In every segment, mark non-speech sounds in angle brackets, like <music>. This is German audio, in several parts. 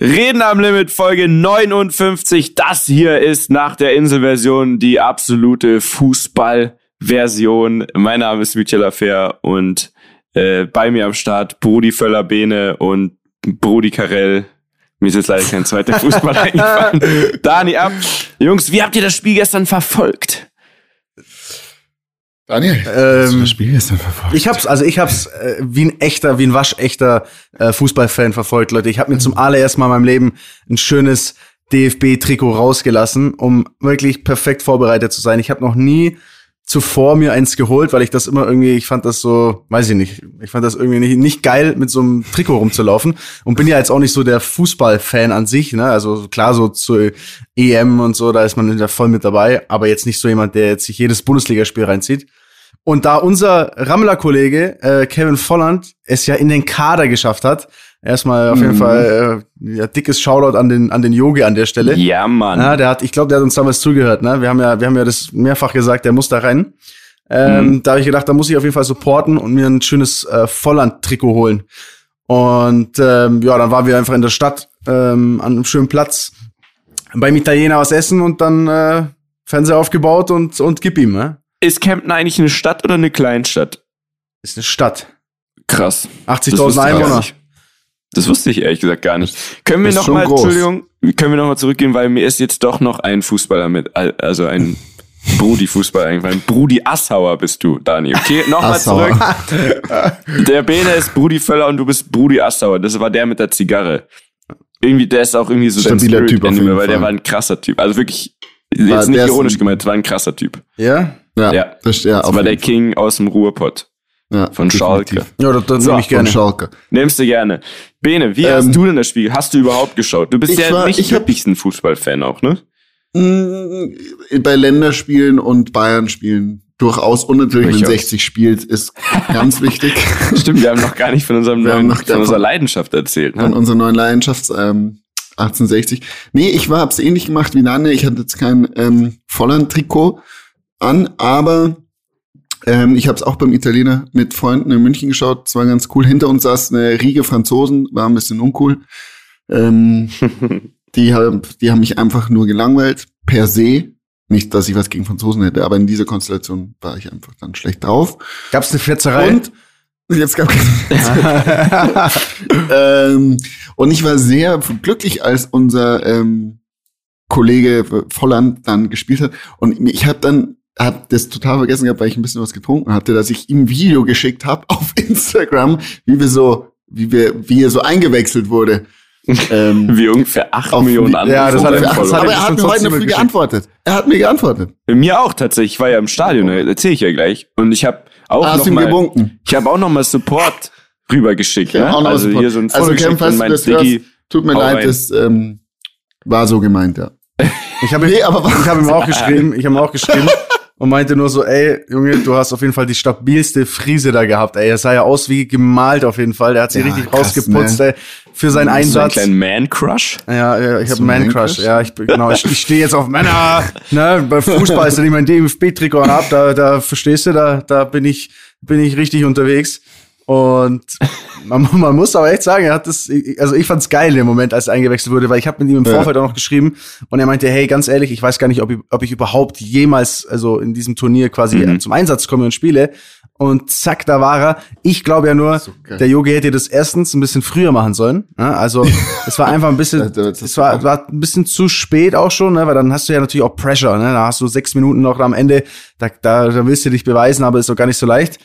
Reden am Limit Folge 59. Das hier ist nach der Inselversion die absolute Fußballversion. Mein Name ist Michel Affair und äh, bei mir am Start Brudi Völler-Bene und Brudi Karel. Mir ist jetzt leider kein zweiter <laughs> Fußball eingefallen. Dani ab. Jungs, wie habt ihr das Spiel gestern verfolgt? Daniel, ähm, das Spiel gestern verfolgt. Ich hab's, also ich hab's äh, wie ein echter, wie ein waschechter äh, Fußballfan verfolgt, Leute. Ich habe mir zum allerersten Mal in meinem Leben ein schönes DFB-Trikot rausgelassen, um wirklich perfekt vorbereitet zu sein. Ich habe noch nie zuvor mir eins geholt, weil ich das immer irgendwie, ich fand das so, weiß ich nicht, ich fand das irgendwie nicht, nicht geil, mit so einem Trikot rumzulaufen und bin ja jetzt auch nicht so der Fußballfan an sich, ne, also klar so zur EM und so, da ist man ja voll mit dabei, aber jetzt nicht so jemand, der jetzt sich jedes Bundesligaspiel reinzieht. Und da unser Rammler-Kollege äh, Kevin Volland es ja in den Kader geschafft hat, erstmal auf jeden mhm. Fall äh, ja, dickes Shoutout an den an den Yogi an der Stelle. Ja, Mann. Ja, der hat, ich glaube, der hat uns damals zugehört. Ne, wir haben ja, wir haben ja das mehrfach gesagt, der muss da rein. Ähm, mhm. Da habe ich gedacht, da muss ich auf jeden Fall supporten und mir ein schönes äh, Volland-Trikot holen. Und ähm, ja, dann waren wir einfach in der Stadt ähm, an einem schönen Platz beim Italiener was essen und dann äh, Fernseher aufgebaut und und gib ihm. Ne? Ist Kempten eigentlich eine Stadt oder eine Kleinstadt? Ist eine Stadt. Krass. 80.000 Einwohner. Das wusste ich ehrlich gesagt gar nicht. Können wir noch mal, Entschuldigung, können wir noch mal zurückgehen, weil mir ist jetzt doch noch ein Fußballer mit, also ein Brudi-Fußballer eingefallen. Brudi Assauer bist du, Dani. Okay, nochmal zurück. <laughs> der Bene ist Brudi Völler und du bist Brudi Assauer. Das war der mit der Zigarre. Irgendwie, der ist auch irgendwie so Stabiler Typ Anime, weil der war ein krasser Typ. Also wirklich, war, jetzt nicht ironisch gemeint, war ein krasser Typ. Ja? Ja, ja. Das, ja, das war der King aus dem Ruhrpott. Ja, von Schalke. Ja, das, das so, nehme ich gerne. Schalke. Nimmst du gerne. Bene, wie ähm, hast du denn das Spiel? Hast du überhaupt geschaut? Du bist ja war, nicht wirklich ein Fußballfan auch, ne? Mm, bei Länderspielen und Bayern-Spielen durchaus und natürlich, wenn 60 spielt, ist ganz wichtig. <laughs> Stimmt, wir haben noch gar nicht von unserem neuen, von, von unserer Leidenschaft erzählt. Ne? Von unserer neuen Leidenschaft, ähm, 1860. Nee, ich war, hab's ähnlich gemacht wie Nanne. Ich hatte jetzt kein ähm, Volland-Trikot an, aber ähm, ich habe es auch beim Italiener mit Freunden in München geschaut. Es war ganz cool. Hinter uns saß eine Riege Franzosen, war ein bisschen uncool. Ähm, <laughs> die, haben, die haben mich einfach nur gelangweilt, per se. Nicht, dass ich was gegen Franzosen hätte, aber in dieser Konstellation war ich einfach dann schlecht drauf. Gab es eine Fetzerei? Und Jetzt gab <laughs> ähm, und ich war sehr glücklich, als unser ähm, Kollege Volland dann gespielt hat. Und ich habe dann hab das total vergessen gehabt, weil ich ein bisschen was getrunken hatte, dass ich ihm Video geschickt habe <laughs> auf Instagram, wie wir so, wie wir, wie er so eingewechselt wurde. Ähm, <laughs> wie ungefähr acht Millionen andere. Ja, das hat er, das aber er hat mir heute früh geantwortet. Er hat mir geantwortet. Mir auch tatsächlich. Ich war ja im Stadion, erzähle ich ja gleich. Und ich habe auch ah, noch mal, gewunken. ich habe auch noch mal Support rübergeschickt. Ja, ne? Also hier so ein also Kevin, falls du das hörst, tut mir leid, rein. das ähm, war so gemeint, ja. Ich habe nee, aber ich ihm auch geschrieben, ich habe ihm auch <laughs> geschrieben und meinte nur so, ey, Junge, du hast auf jeden Fall die stabilste Frise da gehabt, ey. Er sah ja aus wie gemalt auf jeden Fall. Der hat sich ja, richtig krass, rausgeputzt, ne? ey, für seinen Einsatz. So einen kleinen Man-Crush? Ja, ja, ich habe einen Man-Crush. Ja, ich genau, ich, ich stehe jetzt auf Männer, ne, bei Fußball ist, wenn ich mein DFB-Trikot hab, da, da verstehst du, da, da bin ich, bin ich richtig unterwegs. Und man, <laughs> man muss aber echt sagen, er hat das, also ich fand's geil im Moment, als er eingewechselt wurde, weil ich habe mit ihm im Vorfeld ja. auch noch geschrieben und er meinte, hey, ganz ehrlich, ich weiß gar nicht, ob ich, ob ich überhaupt jemals, also in diesem Turnier quasi mhm. zum Einsatz komme und spiele. Und zack, da war er. Ich glaube ja nur, so der Yogi hätte das erstens ein bisschen früher machen sollen. Ne? Also <laughs> es war einfach ein bisschen, es war, war ein bisschen zu spät auch schon, ne? weil dann hast du ja natürlich auch Pressure. Ne? Da hast du sechs Minuten noch am Ende, da, da, da willst du dich beweisen, aber ist doch gar nicht so leicht.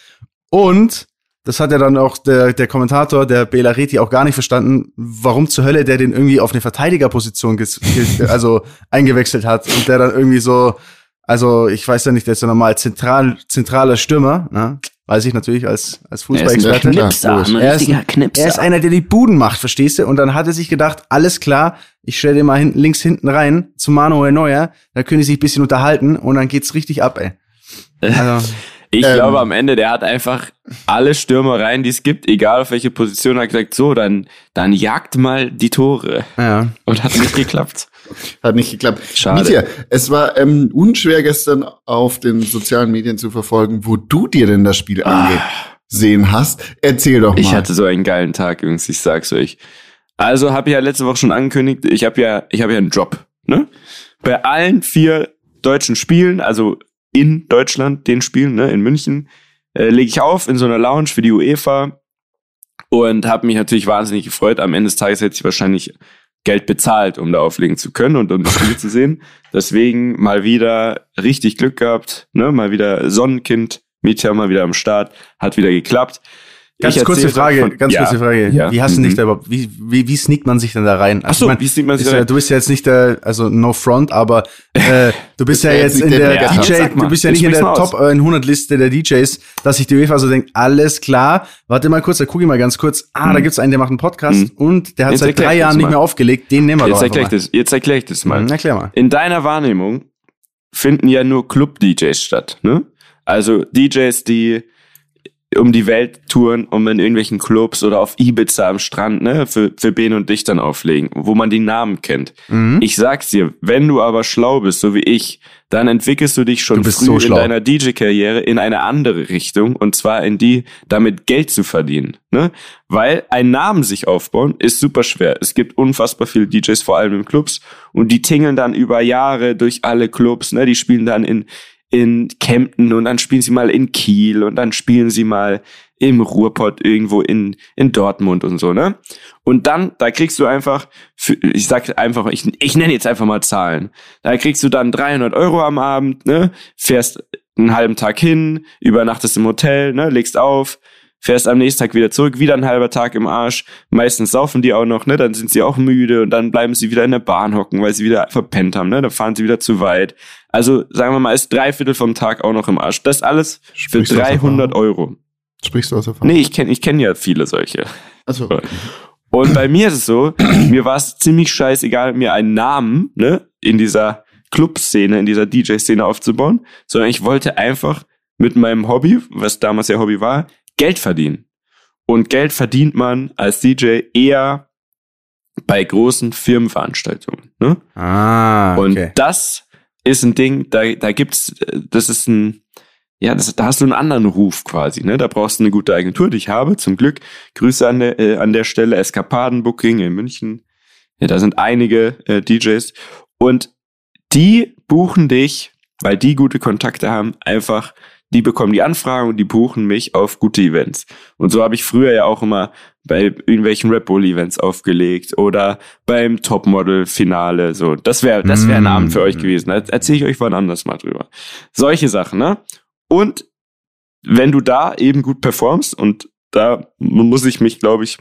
Und das hat ja dann auch der, der Kommentator, der Bela Reti, auch gar nicht verstanden, warum zur Hölle der den irgendwie auf eine Verteidigerposition <laughs> also eingewechselt hat und der dann irgendwie so, also ich weiß ja nicht, der ist ja normal zentral, zentraler Stürmer, ne? weiß ich natürlich als, als Fußballexperte. Er ist ein Knipser, ein er, ist, Knipser. er ist einer, der die Buden macht, verstehst du? Und dann hat er sich gedacht, alles klar, ich stelle den mal hinten, links hinten rein zu Manuel Neuer, da können die sich ein bisschen unterhalten und dann geht's richtig ab, ey. <laughs> Also, ich ähm, glaube am Ende, der hat einfach alle Stürmer rein, die es gibt, egal auf welche Position, hat gesagt, so, dann, dann jagt mal die Tore. Ja. Und hat nicht geklappt. <laughs> Hat nicht geklappt. Schade. Mietja, es war ähm, unschwer gestern auf den sozialen Medien zu verfolgen, wo du dir denn das Spiel ah. angesehen hast. Erzähl doch mal. Ich hatte so einen geilen Tag, übrigens, ich sag's euch. Also habe ich ja letzte Woche schon angekündigt, ich habe ja, ich habe ja einen Job. Ne? Bei allen vier deutschen Spielen, also in Deutschland, den Spielen, ne, in München, äh, lege ich auf in so einer Lounge für die UEFA und habe mich natürlich wahnsinnig gefreut. Am Ende des Tages hätte ich wahrscheinlich Geld bezahlt, um da auflegen zu können und um das Spiel zu sehen. Deswegen mal wieder richtig Glück gehabt, ne? mal wieder Sonnenkind, Mietja mal wieder am Start, hat wieder geklappt. Ganz kurze Frage, von, ganz ja, kurze Frage. Ja. Wie hast du dich mhm. da überhaupt, wie, wie, wie sneakt man sich denn da rein? Also, Ach so, ich mein, wie sneakt man sich da rein? Du bist ja jetzt nicht der, also no front, aber äh, du bist ja jetzt in der, der DJ, du bist ja nicht in der Top 100 Liste der DJs, dass sich die UEFA so denkt, alles klar, warte mal kurz, da gucke ich mal ganz kurz, ah, mhm. da gibt's einen, der macht einen Podcast mhm. und der hat jetzt seit drei Jahren nicht mehr aufgelegt, den nehmen wir jetzt doch erklär ich das, Jetzt erkläre ich das mal. Mhm, erklär mal. In deiner Wahrnehmung finden ja nur Club-DJs statt, ne? Also DJs, die um die Welt touren, um in irgendwelchen Clubs oder auf Ibiza am Strand, ne, für, für Ben und dich dann auflegen, wo man die Namen kennt. Mhm. Ich sag's dir, wenn du aber schlau bist, so wie ich, dann entwickelst du dich schon du früh so in deiner DJ-Karriere in eine andere Richtung und zwar in die, damit Geld zu verdienen, ne? Weil ein Namen sich aufbauen ist super schwer. Es gibt unfassbar viele DJs, vor allem in Clubs und die tingeln dann über Jahre durch alle Clubs, ne? Die spielen dann in in Kempten und dann spielen sie mal in Kiel und dann spielen sie mal im Ruhrpott irgendwo in, in Dortmund und so, ne? Und dann, da kriegst du einfach, für, ich sag einfach, ich, ich nenne jetzt einfach mal Zahlen. Da kriegst du dann 300 Euro am Abend, ne? Fährst einen halben Tag hin, übernachtest im Hotel, ne? Legst auf, fährst am nächsten Tag wieder zurück, wieder ein halber Tag im Arsch. Meistens saufen die auch noch, ne? Dann sind sie auch müde und dann bleiben sie wieder in der Bahn hocken, weil sie wieder verpennt haben, ne? Dann fahren sie wieder zu weit. Also sagen wir mal, ist drei Viertel vom Tag auch noch im Arsch. Das alles Sprichst für 300 Euro. Sprichst du aus Erfahrung? Nee, ich kenne ich kenn ja viele solche. Also. Und bei mir ist es so, mir war es ziemlich scheißegal, mir einen Namen ne, in dieser Clubszene, in dieser DJ-Szene aufzubauen, sondern ich wollte einfach mit meinem Hobby, was damals ja Hobby war, Geld verdienen. Und Geld verdient man als DJ eher bei großen Firmenveranstaltungen. Ne? Ah, okay. Und das ist ein Ding, da, da gibt's, das ist ein, ja, das, da hast du einen anderen Ruf quasi, ne? Da brauchst du eine gute Agentur, die ich habe, zum Glück. Grüße an der, äh, an der Stelle, Eskapadenbooking in München. Ja, da sind einige äh, DJs. Und die buchen dich, weil die gute Kontakte haben, einfach die bekommen die Anfragen und die buchen mich auf gute Events. Und so habe ich früher ja auch immer bei irgendwelchen Red Bull Events aufgelegt oder beim Topmodel Finale. So, das wäre, das wäre ein mm. Abend für euch gewesen. Da erzähle ich euch wann anders mal drüber. Solche Sachen, ne? Und wenn du da eben gut performst und da muss ich mich, glaube ich,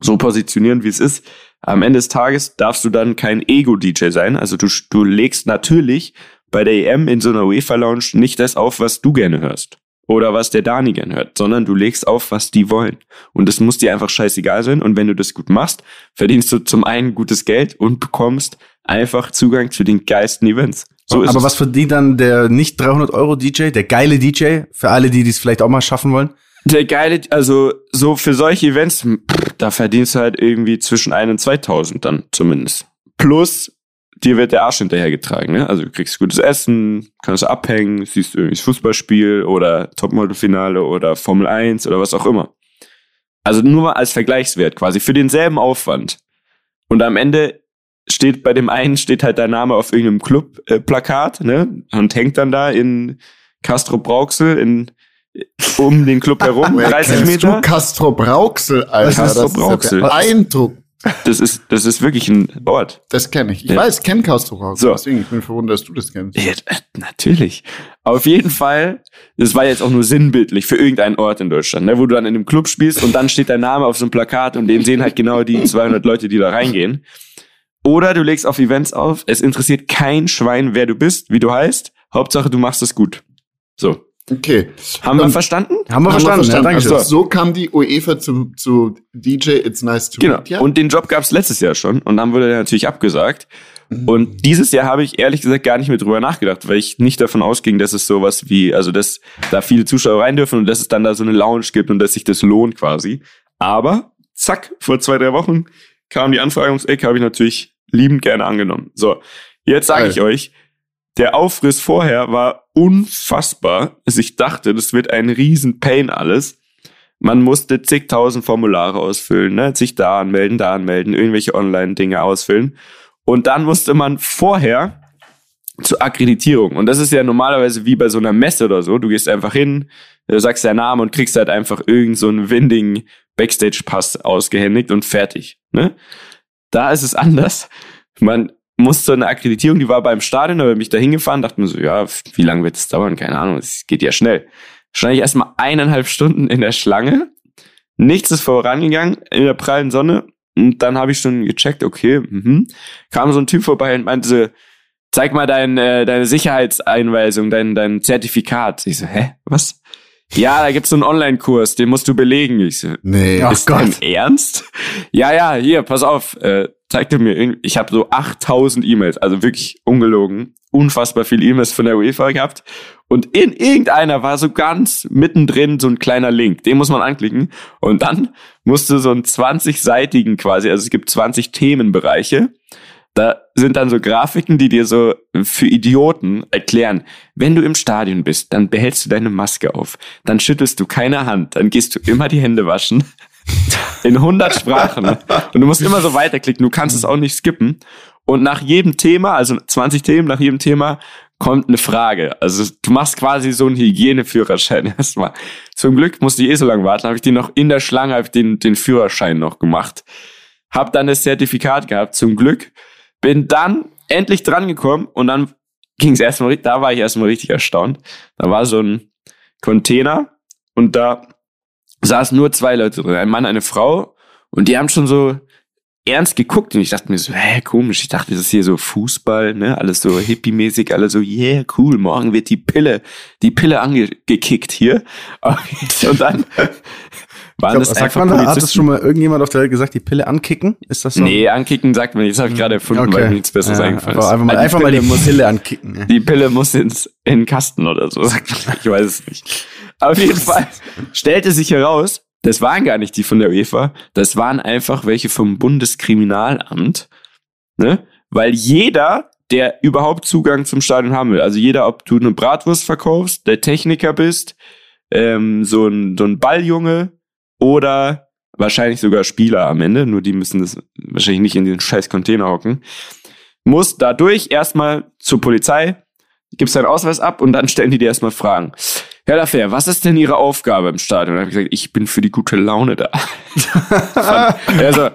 so positionieren, wie es ist. Am Ende des Tages darfst du dann kein Ego-DJ sein. Also du, du legst natürlich bei der EM in so einer UEFA-Lounge nicht das auf, was du gerne hörst. Oder was der Dani gerne hört, sondern du legst auf, was die wollen. Und es muss dir einfach scheißegal sein. Und wenn du das gut machst, verdienst du zum einen gutes Geld und bekommst einfach Zugang zu den geilsten Events. So Aber was verdient dann der nicht 300 Euro DJ, der geile DJ, für alle, die dies vielleicht auch mal schaffen wollen? Der geile, also so für solche Events, da verdienst du halt irgendwie zwischen 1 und 2000 dann zumindest. Plus dir wird der Arsch hinterhergetragen. Ne? Also du kriegst gutes Essen, kannst abhängen, siehst irgendwie das Fußballspiel oder Topmodel-Finale oder Formel 1 oder was auch immer. Also nur mal als Vergleichswert quasi für denselben Aufwand. Und am Ende steht bei dem einen steht halt dein Name auf irgendeinem Club-Plakat ne? und hängt dann da in Castro Brauxel in um den Club herum, <laughs> 30 Meter. Du Castro Brauxel, Alter. Castro Brauxel. Das ist Eindruck. Das ist, das ist wirklich ein Ort. Das kenne ich. Ich ja. weiß, kenn Castro so. Deswegen, ich bin verwundert, dass du das kennst. Ja, natürlich. Auf jeden Fall, das war jetzt auch nur sinnbildlich für irgendeinen Ort in Deutschland, ne, wo du dann in einem Club spielst und dann steht dein Name auf so einem Plakat und den sehen halt genau die <laughs> 200 Leute, die da reingehen. Oder du legst auf Events auf, es interessiert kein Schwein, wer du bist, wie du heißt. Hauptsache, du machst es gut. So. Okay. Haben wir verstanden? Haben wir haben verstanden. Wir verstanden. Ja, also, so kam die UEFA zu, zu DJ It's Nice to genau. Meet Genau. Und den Job gab es letztes Jahr schon und dann wurde er natürlich abgesagt. Mhm. Und dieses Jahr habe ich ehrlich gesagt gar nicht mehr drüber nachgedacht, weil ich nicht davon ausging, dass es sowas wie, also dass da viele Zuschauer rein dürfen und dass es dann da so eine Lounge gibt und dass sich das lohnt quasi. Aber zack, vor zwei, drei Wochen kam die Anfrage ums Eck, habe ich natürlich liebend gerne angenommen. So, jetzt sage ich euch, der Aufriss vorher war unfassbar. Also ich dachte, das wird ein riesen Pain alles. man musste zigtausend Formulare ausfüllen, ne? sich da anmelden, da anmelden, irgendwelche Online-Dinge ausfüllen. Und dann musste man vorher zur Akkreditierung. Und das ist ja normalerweise wie bei so einer Messe oder so. Du gehst einfach hin, sagst deinen Namen und kriegst halt einfach irgend so windigen Backstage-Pass ausgehändigt und fertig. Ne? Da ist es anders. Man muss so eine Akkreditierung, die war beim Stadion, da bin ich da hingefahren, dachte mir so, ja, wie lange wird es dauern? Keine Ahnung, es geht ja schnell. Stand ich erstmal eineinhalb Stunden in der Schlange. Nichts ist vorangegangen in der prallen Sonne. Und dann habe ich schon gecheckt, okay, mhm. kam so ein Typ vorbei und meinte, zeig mal dein, äh, deine Sicherheitseinweisung, dein, dein Zertifikat. Ich so, hä, was? Ja, da gibt's so einen Online-Kurs, den musst du belegen. Ich so, nee, oh ist Gott. dein Ernst? Ja, ja, hier, pass auf, äh, zeig dir mir, ich habe so 8000 E-Mails, also wirklich ungelogen, unfassbar viele E-Mails von der UEFA gehabt. Und in irgendeiner war so ganz mittendrin so ein kleiner Link, den muss man anklicken. Und dann musst du so einen 20-seitigen quasi, also es gibt 20 Themenbereiche. Da sind dann so Grafiken, die dir so für Idioten erklären, wenn du im Stadion bist, dann behältst du deine Maske auf, dann schüttelst du keine Hand, dann gehst du immer die Hände waschen. In 100 Sprachen. Und du musst immer so weiterklicken, du kannst es auch nicht skippen. Und nach jedem Thema, also 20 Themen, nach jedem Thema kommt eine Frage. Also du machst quasi so einen Hygieneführerschein <laughs> erstmal. Zum Glück musste ich eh so lange warten, habe ich den noch in der Schlange, habe den, den Führerschein noch gemacht. Hab dann das Zertifikat gehabt, zum Glück. Bin dann endlich dran gekommen und dann ging es erstmal, da war ich erstmal richtig erstaunt. Da war so ein Container und da saßen nur zwei Leute drin, ein Mann, eine Frau. Und die haben schon so ernst geguckt. Und ich dachte mir so, hä, komisch, ich dachte, das ist hier so Fußball, ne, alles so hippie-mäßig, alles so, yeah, cool, morgen wird die Pille, die Pille angekickt hier. <laughs> Und dann waren das sagt man da, hat das schon mal irgendjemand auf der Welt gesagt, die Pille ankicken? Ist das so? Nee, ankicken sagt man nicht. Das habe ich gerade erfunden, okay. weil mir nichts Besseres ja, eingefallen ist. Einfach mal, einfach mal die Pille ankicken. Ja. Die Pille muss ins, in den Kasten oder so, <laughs> sagt man. Ich weiß es nicht. Auf jeden Fall stellte sich heraus, das waren gar nicht die von der UEFA, das waren einfach welche vom Bundeskriminalamt, ne? Weil jeder, der überhaupt Zugang zum Stadion haben will, also jeder, ob du eine Bratwurst verkaufst, der Techniker bist, ähm, so ein, so ein Balljunge, oder wahrscheinlich sogar Spieler am Ende, nur die müssen das wahrscheinlich nicht in den scheiß Container hocken, muss dadurch erstmal zur Polizei, gibst deinen Ausweis ab und dann stellen die dir erstmal Fragen. Herr Lafer, was ist denn Ihre Aufgabe im Stadion? Und dann habe ich gesagt, ich bin für die gute Laune da. er <laughs> so,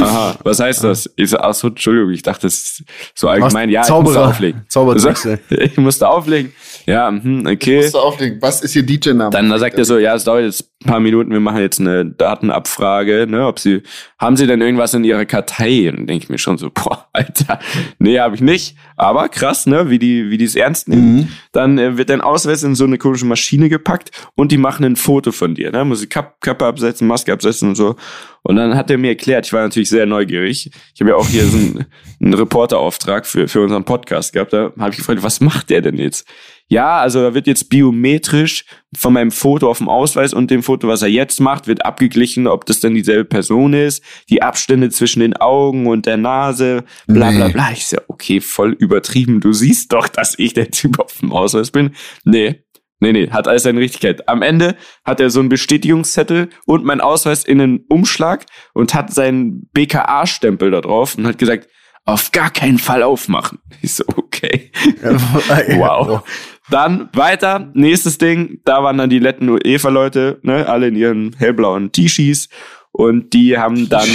Aha, was heißt das? Ich so, ach so, Entschuldigung, ich dachte, das ist so allgemein. Ja, Zauberer, <laughs> ich musste auflegen. Zaubertrickse. So, ich musste auflegen. Ja, hm, okay. Musste auflegen. Was ist Ihr DJ-Name? Dann sagt er so, ja, es dauert jetzt ein paar Minuten, wir machen jetzt eine Datenabfrage, ne, ob Sie, haben Sie denn irgendwas in Ihrer Kartei? Und denke ich mir schon so, boah, Alter, nee, habe ich nicht. Aber krass, ne, wie die, wie die es ernst nehmen. Mhm. Dann äh, wird dein Ausweis in so eine komische Maschine gepackt und die machen ein Foto von dir, ne, muss die Kappe absetzen, Maske absetzen und so. Und dann hat er mir erklärt, ich war natürlich sehr neugierig. Ich habe ja auch hier so einen, einen Reporterauftrag für, für unseren Podcast gehabt. Da habe ich gefragt, was macht der denn jetzt? Ja, also da wird jetzt biometrisch von meinem Foto auf dem Ausweis und dem Foto, was er jetzt macht, wird abgeglichen, ob das denn dieselbe Person ist, die Abstände zwischen den Augen und der Nase, bla bla bla. Ich so, okay, voll übertrieben. Du siehst doch, dass ich der Typ auf dem Ausweis bin. Nee, Nee, nee, hat alles seine Richtigkeit. Am Ende hat er so einen Bestätigungszettel und mein Ausweis in einen Umschlag und hat seinen BKA-Stempel da drauf und hat gesagt, auf gar keinen Fall aufmachen. Ich so, okay. <laughs> wow. Dann weiter, nächstes Ding, da waren dann die letten UEFA-Leute, ne, alle in ihren hellblauen T-Shirts und die haben dann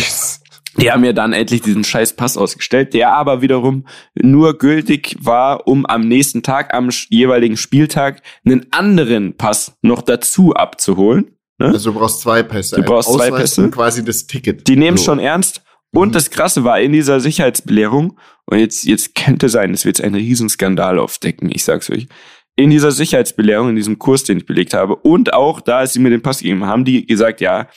die haben mir dann endlich diesen scheiß Pass ausgestellt, der aber wiederum nur gültig war, um am nächsten Tag, am jeweiligen Spieltag, einen anderen Pass noch dazu abzuholen. Ne? Also du brauchst zwei Pässe. Du brauchst zwei Pässe. quasi das Ticket. Die nehmen so. schon ernst. Und mhm. das Krasse war in dieser Sicherheitsbelehrung, und jetzt, jetzt könnte sein, es wird jetzt einen Riesenskandal aufdecken, ich sag's euch. In dieser Sicherheitsbelehrung, in diesem Kurs, den ich belegt habe, und auch da, als sie mir den Pass gegeben haben, die gesagt, ja,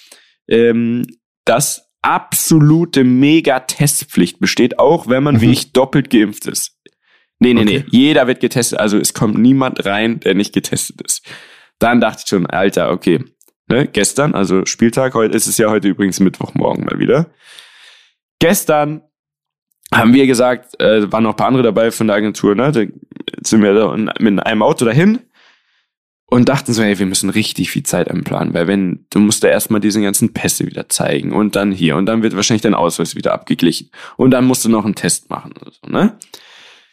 ähm, dass absolute Mega-Testpflicht besteht, auch wenn man mhm. wie ich doppelt geimpft ist. Nee, nee, okay. nee. Jeder wird getestet. Also es kommt niemand rein, der nicht getestet ist. Dann dachte ich schon, Alter, okay. Ne, gestern, also Spieltag, heute ist es ja heute übrigens Mittwochmorgen mal wieder. Gestern haben wir gesagt, äh, waren noch ein paar andere dabei von der Agentur, ne? Da sind wir da mit einem Auto dahin und dachten so, hey, wir müssen richtig viel Zeit einplanen, weil wenn, du musst da erstmal diese ganzen Pässe wieder zeigen und dann hier und dann wird wahrscheinlich dein Ausweis wieder abgeglichen und dann musst du noch einen Test machen oder so, ne?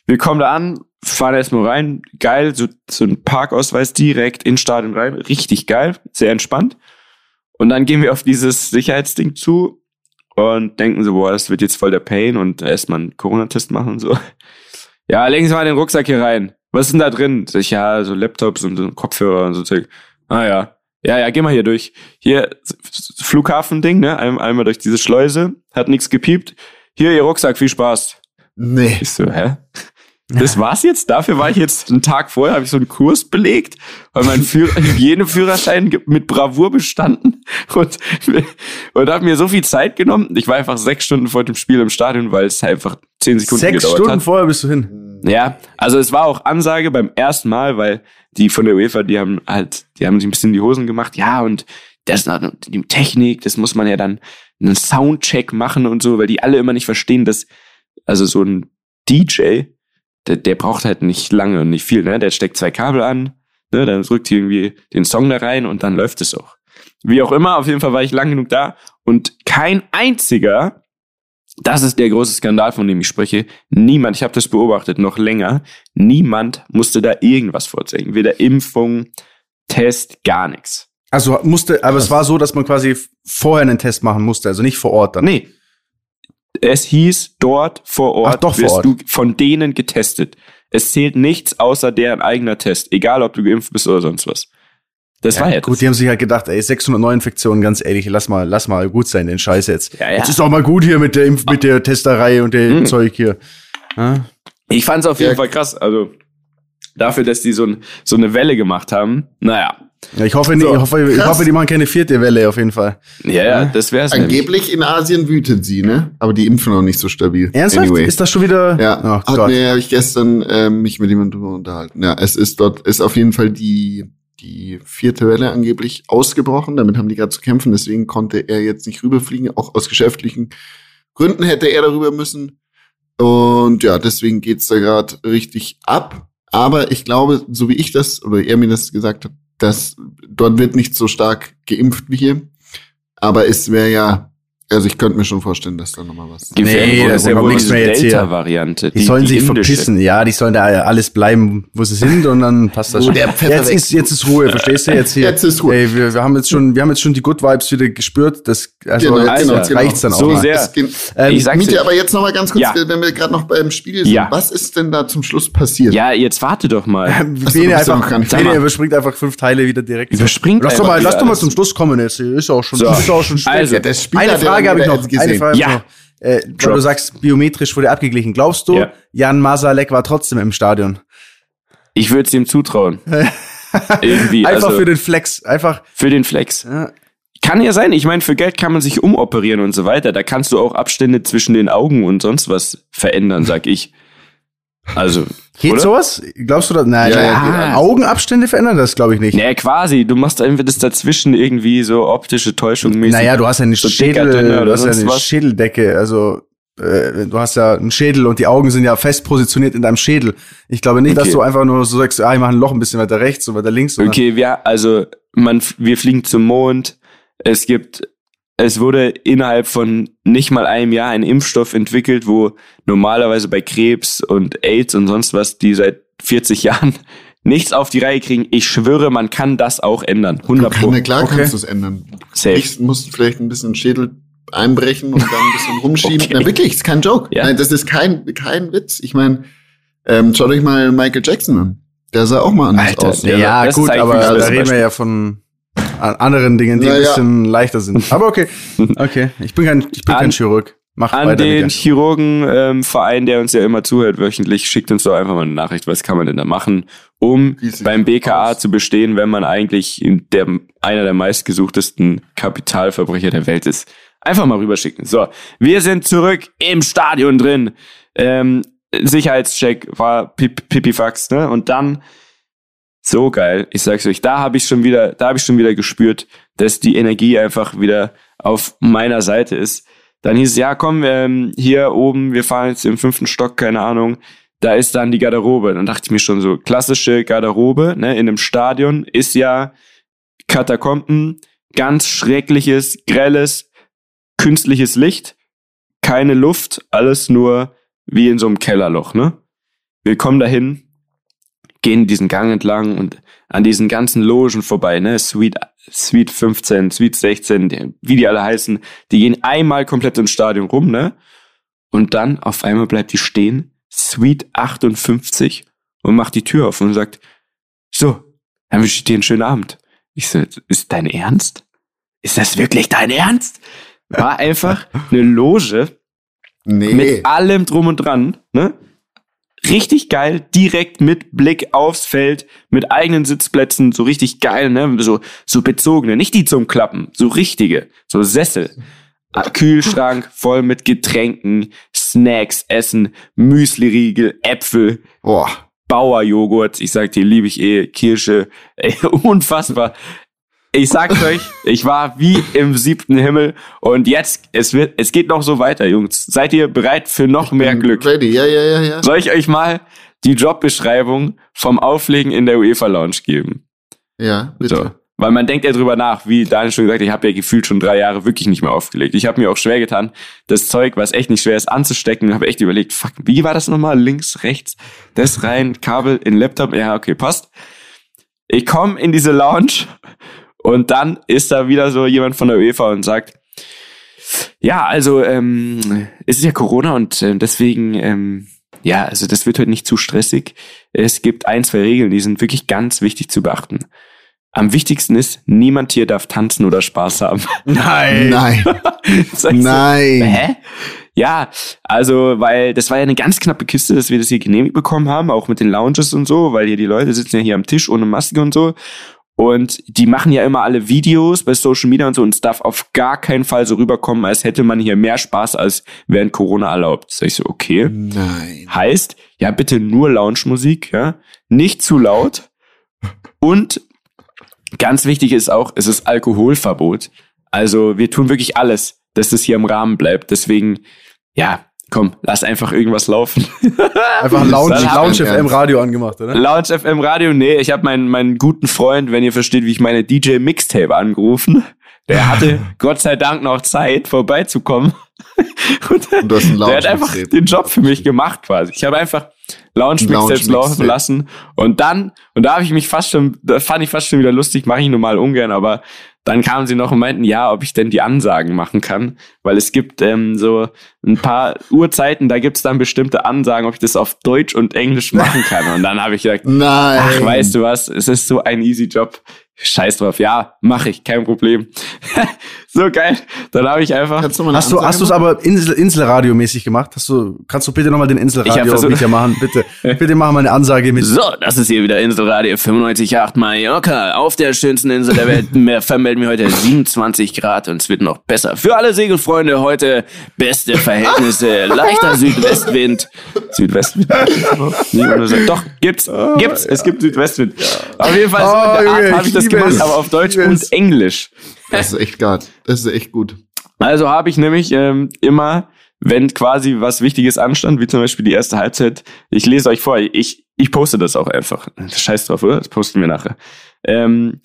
Wir kommen da an, fahren erstmal rein, geil, so, so ein Parkausweis direkt ins Stadion rein, richtig geil, sehr entspannt. Und dann gehen wir auf dieses Sicherheitsding zu und denken so, boah, das wird jetzt voll der Pain und erstmal einen Corona-Test machen und so. <laughs> Ja, legen Sie mal den Rucksack hier rein. Was ist denn da drin? Sag ich, ja, so Laptops und so Kopfhörer und so Zeug. Ah ja. Ja, ja, geh mal hier durch. Hier, Flughafending, ne? Ein, einmal durch diese Schleuse. Hat nichts gepiept. Hier, Ihr Rucksack, viel Spaß. Nee. Ich so, hä? Das war's jetzt. Dafür war ich jetzt einen Tag vorher, habe ich so einen Kurs belegt, weil mein Führ <laughs> Hygieneführerschein mit Bravour bestanden und, <laughs> und habe mir so viel Zeit genommen. Ich war einfach sechs Stunden vor dem Spiel im Stadion, weil es einfach zehn Sekunden sechs gedauert Stunden hat. vorher bist du hin. Ja, also es war auch Ansage beim ersten Mal, weil die von der UEFA, die haben halt, die haben sich ein bisschen die Hosen gemacht. Ja, und das die Technik, das muss man ja dann einen Soundcheck machen und so, weil die alle immer nicht verstehen, dass also so ein DJ der, der braucht halt nicht lange und nicht viel, ne? Der steckt zwei Kabel an, ne? Dann drückt irgendwie den Song da rein und dann läuft es auch. Wie auch immer, auf jeden Fall war ich lang genug da und kein einziger, das ist der große Skandal, von dem ich spreche, niemand, ich habe das beobachtet noch länger, niemand musste da irgendwas vorzeigen. Weder Impfung, Test, gar nichts. Also musste, aber es war so, dass man quasi vorher einen Test machen musste, also nicht vor Ort dann. Nee, es hieß dort vor Ort, Ach, doch, wirst vor Ort. du von denen getestet. Es zählt nichts außer deren eigener Test, egal ob du geimpft bist oder sonst was. Das ja, war jetzt. Gut, die haben sich halt gedacht, ey, 600 Neuinfektionen, ganz ehrlich, lass mal, lass mal gut sein, den Scheiß jetzt. Ja, ja. Jetzt ist doch mal gut hier mit der Impf, mit der Testerei und dem Mhm. Zeug hier. Ja? Ich fand es auf jeden Ja. Fall krass. Also dafür, dass die so, ein, so eine Welle gemacht haben. Naja. Ja, ich hoffe, So, ich hoffe, ich hoffe, die machen keine vierte Welle auf jeden Fall. Ja, ja, das wär's nämlich. Angeblich in Asien wütet sie, ne? Aber die impfen noch nicht so stabil. Ernsthaft? Anyway. Ist das schon wieder? Ja, Oh hat Gott. mir, habe ich gestern ähm, mich mit jemandem drüber unterhalten. Ja, es ist dort, ist auf jeden Fall die, die vierte Welle angeblich ausgebrochen. Damit haben die gerade zu kämpfen. Deswegen konnte er jetzt nicht rüberfliegen. Auch aus geschäftlichen Gründen hätte er darüber müssen. Und ja, deswegen geht's da gerade richtig ab. Aber ich glaube, so wie ich das, oder er mir das gesagt hat, dass dort wird nicht so stark geimpft wie hier. Aber es wäre ja, also ich könnte mir schon vorstellen, dass da nochmal was. Gefährlich Nee, ist das ja kommt wohl nichts mehr jetzt hier. Delta-Variante. Die, sollen sich indische. verpissen, ja, die sollen da alles bleiben, wo sie sind und dann <laughs> passt das Wo schon. <laughs> Jetzt ist, jetzt ist Ruhe, verstehst du? Jetzt hier. Jetzt ist Ruhe. Ey, wir, wir haben jetzt schon, wir haben jetzt schon die Good Vibes wieder gespürt. Das, also Genau, jetzt genau, genau. reicht's dann auch. So mal. sehr. Es geht- Ähm, Ich sag's Miete, dir. aber jetzt noch mal ganz kurz, Ja. wenn wir gerade noch beim Spiel sind. Ja. Was ist denn da zum Schluss passiert? Ja, jetzt warte doch mal. <laughs> Bene ja einfach, Bene überspringt einfach fünf Teile wieder direkt. Überspringt lass doch mal, lass doch mal zum Schluss kommen jetzt. Ist auch schon, ist auch schon spät. Also, Ja, das Spiel Eine Frage habe ich noch. gesehen. Eine Frage Ja. noch. Äh, weil du sagst, biometrisch wurde abgeglichen. Glaubst du, Ja. Jan Masalek war trotzdem im Stadion? Ich würde es ihm zutrauen. <laughs> Irgendwie. Einfach also, für den Flex. Einfach. für den Flex. Ja. Kann ja sein. Ich meine, für Geld kann man sich umoperieren und so weiter. Da kannst du auch Abstände zwischen den Augen und sonst was verändern, sag ich. Also, Geht oder? sowas? Glaubst du das? Nein, Ja, nein, ja. Augenabstände verändern das, glaube ich nicht. Nee, quasi. Du machst einfach das dazwischen irgendwie so optische Täuschung mäßig. Naja, du hast ja eine So Schädel, dicker, du hast ja eine was. Schädeldecke, also äh, du hast ja einen Schädel und die Augen sind ja fest positioniert in deinem Schädel. Ich glaube nicht, dass Okay. du einfach nur so sagst, ah, ich mache ein Loch ein bisschen weiter rechts und weiter links. Okay, wir, also, man, wir fliegen zum Mond. Es gibt, es wurde innerhalb von nicht mal einem Jahr ein Impfstoff entwickelt, wo normalerweise bei Krebs und AIDS und sonst was, die seit 40 Jahren <laughs> nichts auf die Reihe kriegen. Ich schwöre, man kann das auch ändern. 100 Pro. Na klar Okay. kannst du es ändern. Safe. Ich muss vielleicht ein bisschen Schädel einbrechen und dann ein bisschen <laughs> rumschieben. Okay. Na wirklich, ist kein Joke. Ja. Nein, das ist kein, kein Witz. Ich meine, ähm, schaut euch mal Michael Jackson an. Der sah auch mal anders Alter, aus. der- Ja, gut, aber da reden wir ja von an anderen Dingen, die Ja, ein bisschen leichter sind. Aber okay, <laughs> okay. Ich bin kein, ich bin An- kein Chirurg. Mach An weiter den. Chirurgenverein, der uns ja immer zuhört wöchentlich, schickt uns doch einfach mal eine Nachricht, was kann man denn da machen, um beim BKA aus? zu bestehen, wenn man eigentlich der, einer der meistgesuchtesten Kapitalverbrecher der Welt ist. Einfach mal rüberschicken. So, wir sind zurück im Stadion drin. Ähm, Sicherheitscheck war Pip- Pipifax, ne? Und dann so geil. Ich sag's euch, da habe ich schon wieder, da habe ich schon wieder gespürt, dass die Energie einfach wieder auf meiner Seite ist. Dann hieß es, ja, komm, ähm, hier oben, wir fahren jetzt im fünften Stock, keine Ahnung. da ist dann die Garderobe. Dann dachte ich mir schon so, klassische Garderobe, ne, in einem Stadion ist ja Katakomben, ganz schreckliches, grelles, künstliches Licht, keine Luft, alles nur wie in so einem Kellerloch, ne? Wir kommen dahin, gehen diesen Gang entlang und an diesen ganzen Logen vorbei, ne? Suite, Suite 15, Suite 16, wie die alle heißen, die gehen einmal komplett ins Stadion rum, ne? Und dann auf einmal bleibt die stehen, Suite 58 und macht die Tür auf und sagt, so, dann wünsche ich dir einen schönen Abend. Ich so, ist dein Ernst? Ist das wirklich dein Ernst? War einfach eine Loge nee. mit allem drum und dran, ne? Richtig geil, direkt mit Blick aufs Feld, mit eigenen Sitzplätzen, so richtig geil, ne? So, so bezogene, nicht die zum Klappen, so richtige, so Sessel. Ah, Kühlschrank voll mit Getränken, Snacks, Essen, Müsliriegel, Äpfel. Boah. Bauerjoghurt, ich sag dir, liebe ich eh, Kirsche, ey, <laughs> unfassbar. Ich sag's euch, ich war wie im siebten Himmel und jetzt, es wird, es geht noch so weiter, Jungs. Seid ihr bereit für noch mehr Glück? Ready, ja, ja, ja, ja. Soll ich euch mal die Jobbeschreibung vom Auflegen in der UEFA Lounge geben? Ja, bitte. So. Weil man denkt ja drüber nach, wie Daniel schon gesagt, ich habe ja gefühlt schon drei Jahre wirklich nicht mehr aufgelegt. Ich habe mir auch schwer getan, das Zeug, was echt nicht schwer ist, anzustecken. Habe echt überlegt, fuck, wie war das nochmal? Links, rechts, das rein, Kabel in Laptop. Ja, okay, passt. Ich komme in diese Lounge und dann ist da wieder so jemand von der UEFA und sagt, ja, also ähm, es ist ja Corona und äh, deswegen, ähm, ja, also das wird heute nicht zu stressig. Es gibt ein, zwei Regeln, die sind wirklich ganz wichtig zu beachten. Am wichtigsten ist, niemand hier darf tanzen oder Spaß haben. <laughs> Nein. Nein. <laughs> Nein. So, hä? Ja, also, weil das war ja eine ganz knappe Kiste, dass wir das hier genehmigt bekommen haben, auch mit den Lounges und so, weil hier die Leute sitzen ja hier am Tisch ohne Maske und so. Und die machen ja immer alle Videos bei Social Media und so und es darf auf gar keinen Fall so rüberkommen, als hätte man hier mehr Spaß als während Corona erlaubt. Sag ich so, okay. Nein. Heißt, ja, bitte nur Lounge-Musik, ja. Nicht zu laut. Und ganz wichtig ist auch, es ist Alkoholverbot. Also wir tun wirklich alles, dass das hier im Rahmen bleibt. Deswegen, ja, komm, lass einfach irgendwas laufen. <laughs> Einfach Lounge, Lounge FM Radio angemacht, oder? Lounge FM Radio, nee, ich habe meinen, meinen guten Freund, wenn ihr versteht, wie ich meine DJ Mixtape angerufen. Der hatte <laughs> Gott sei Dank noch Zeit, vorbeizukommen. <laughs> Und, Und der hat einfach den Job für mich gemacht quasi. Ich habe einfach Lounge Mixtapes laufen lassen und dann und da habe ich mich fast schon, da fand ich fast schon wieder lustig, mache ich normal ungern, aber dann kamen sie noch und meinten, ja, ob ich denn die Ansagen machen kann, weil es gibt ähm, so ein paar Uhrzeiten, da gibt's dann bestimmte Ansagen, ob ich das auf Deutsch und Englisch machen kann. Und dann habe ich gesagt, <laughs> Nein. ach, weißt du was, es ist so ein easy Job. Scheiß drauf, ja, mache ich, kein Problem. <laughs> so geil. Dann habe ich einfach. Hast du, hast du es aber Insel, Inselradio-mäßig gemacht? Hast du, kannst du bitte nochmal den Inselradio machen? Bitte, bitte mach mal eine Ansage mit. So, das ist hier wieder Inselradio 95.8 Mallorca. Auf der schönsten Insel der Welt <laughs> vermelden wir heute 27 Grad und es wird noch besser. Für alle Segelfreunde heute beste Verhältnisse, <laughs> leichter Südwestwind. Südwestwind? Doch, gibt's, gibt's, es gibt Südwestwind. Auf jeden Fall so oh, habe ich das gemacht, aber auf Deutsch und Englisch. Das ist echt geil. Das ist echt gut. Also habe ich nämlich ähm, immer, wenn quasi was Wichtiges anstand, wie zum Beispiel die erste Halbzeit, ich lese euch vor, ich, ich poste das auch einfach. Scheiß drauf, oder? Das posten wir nachher. Ähm,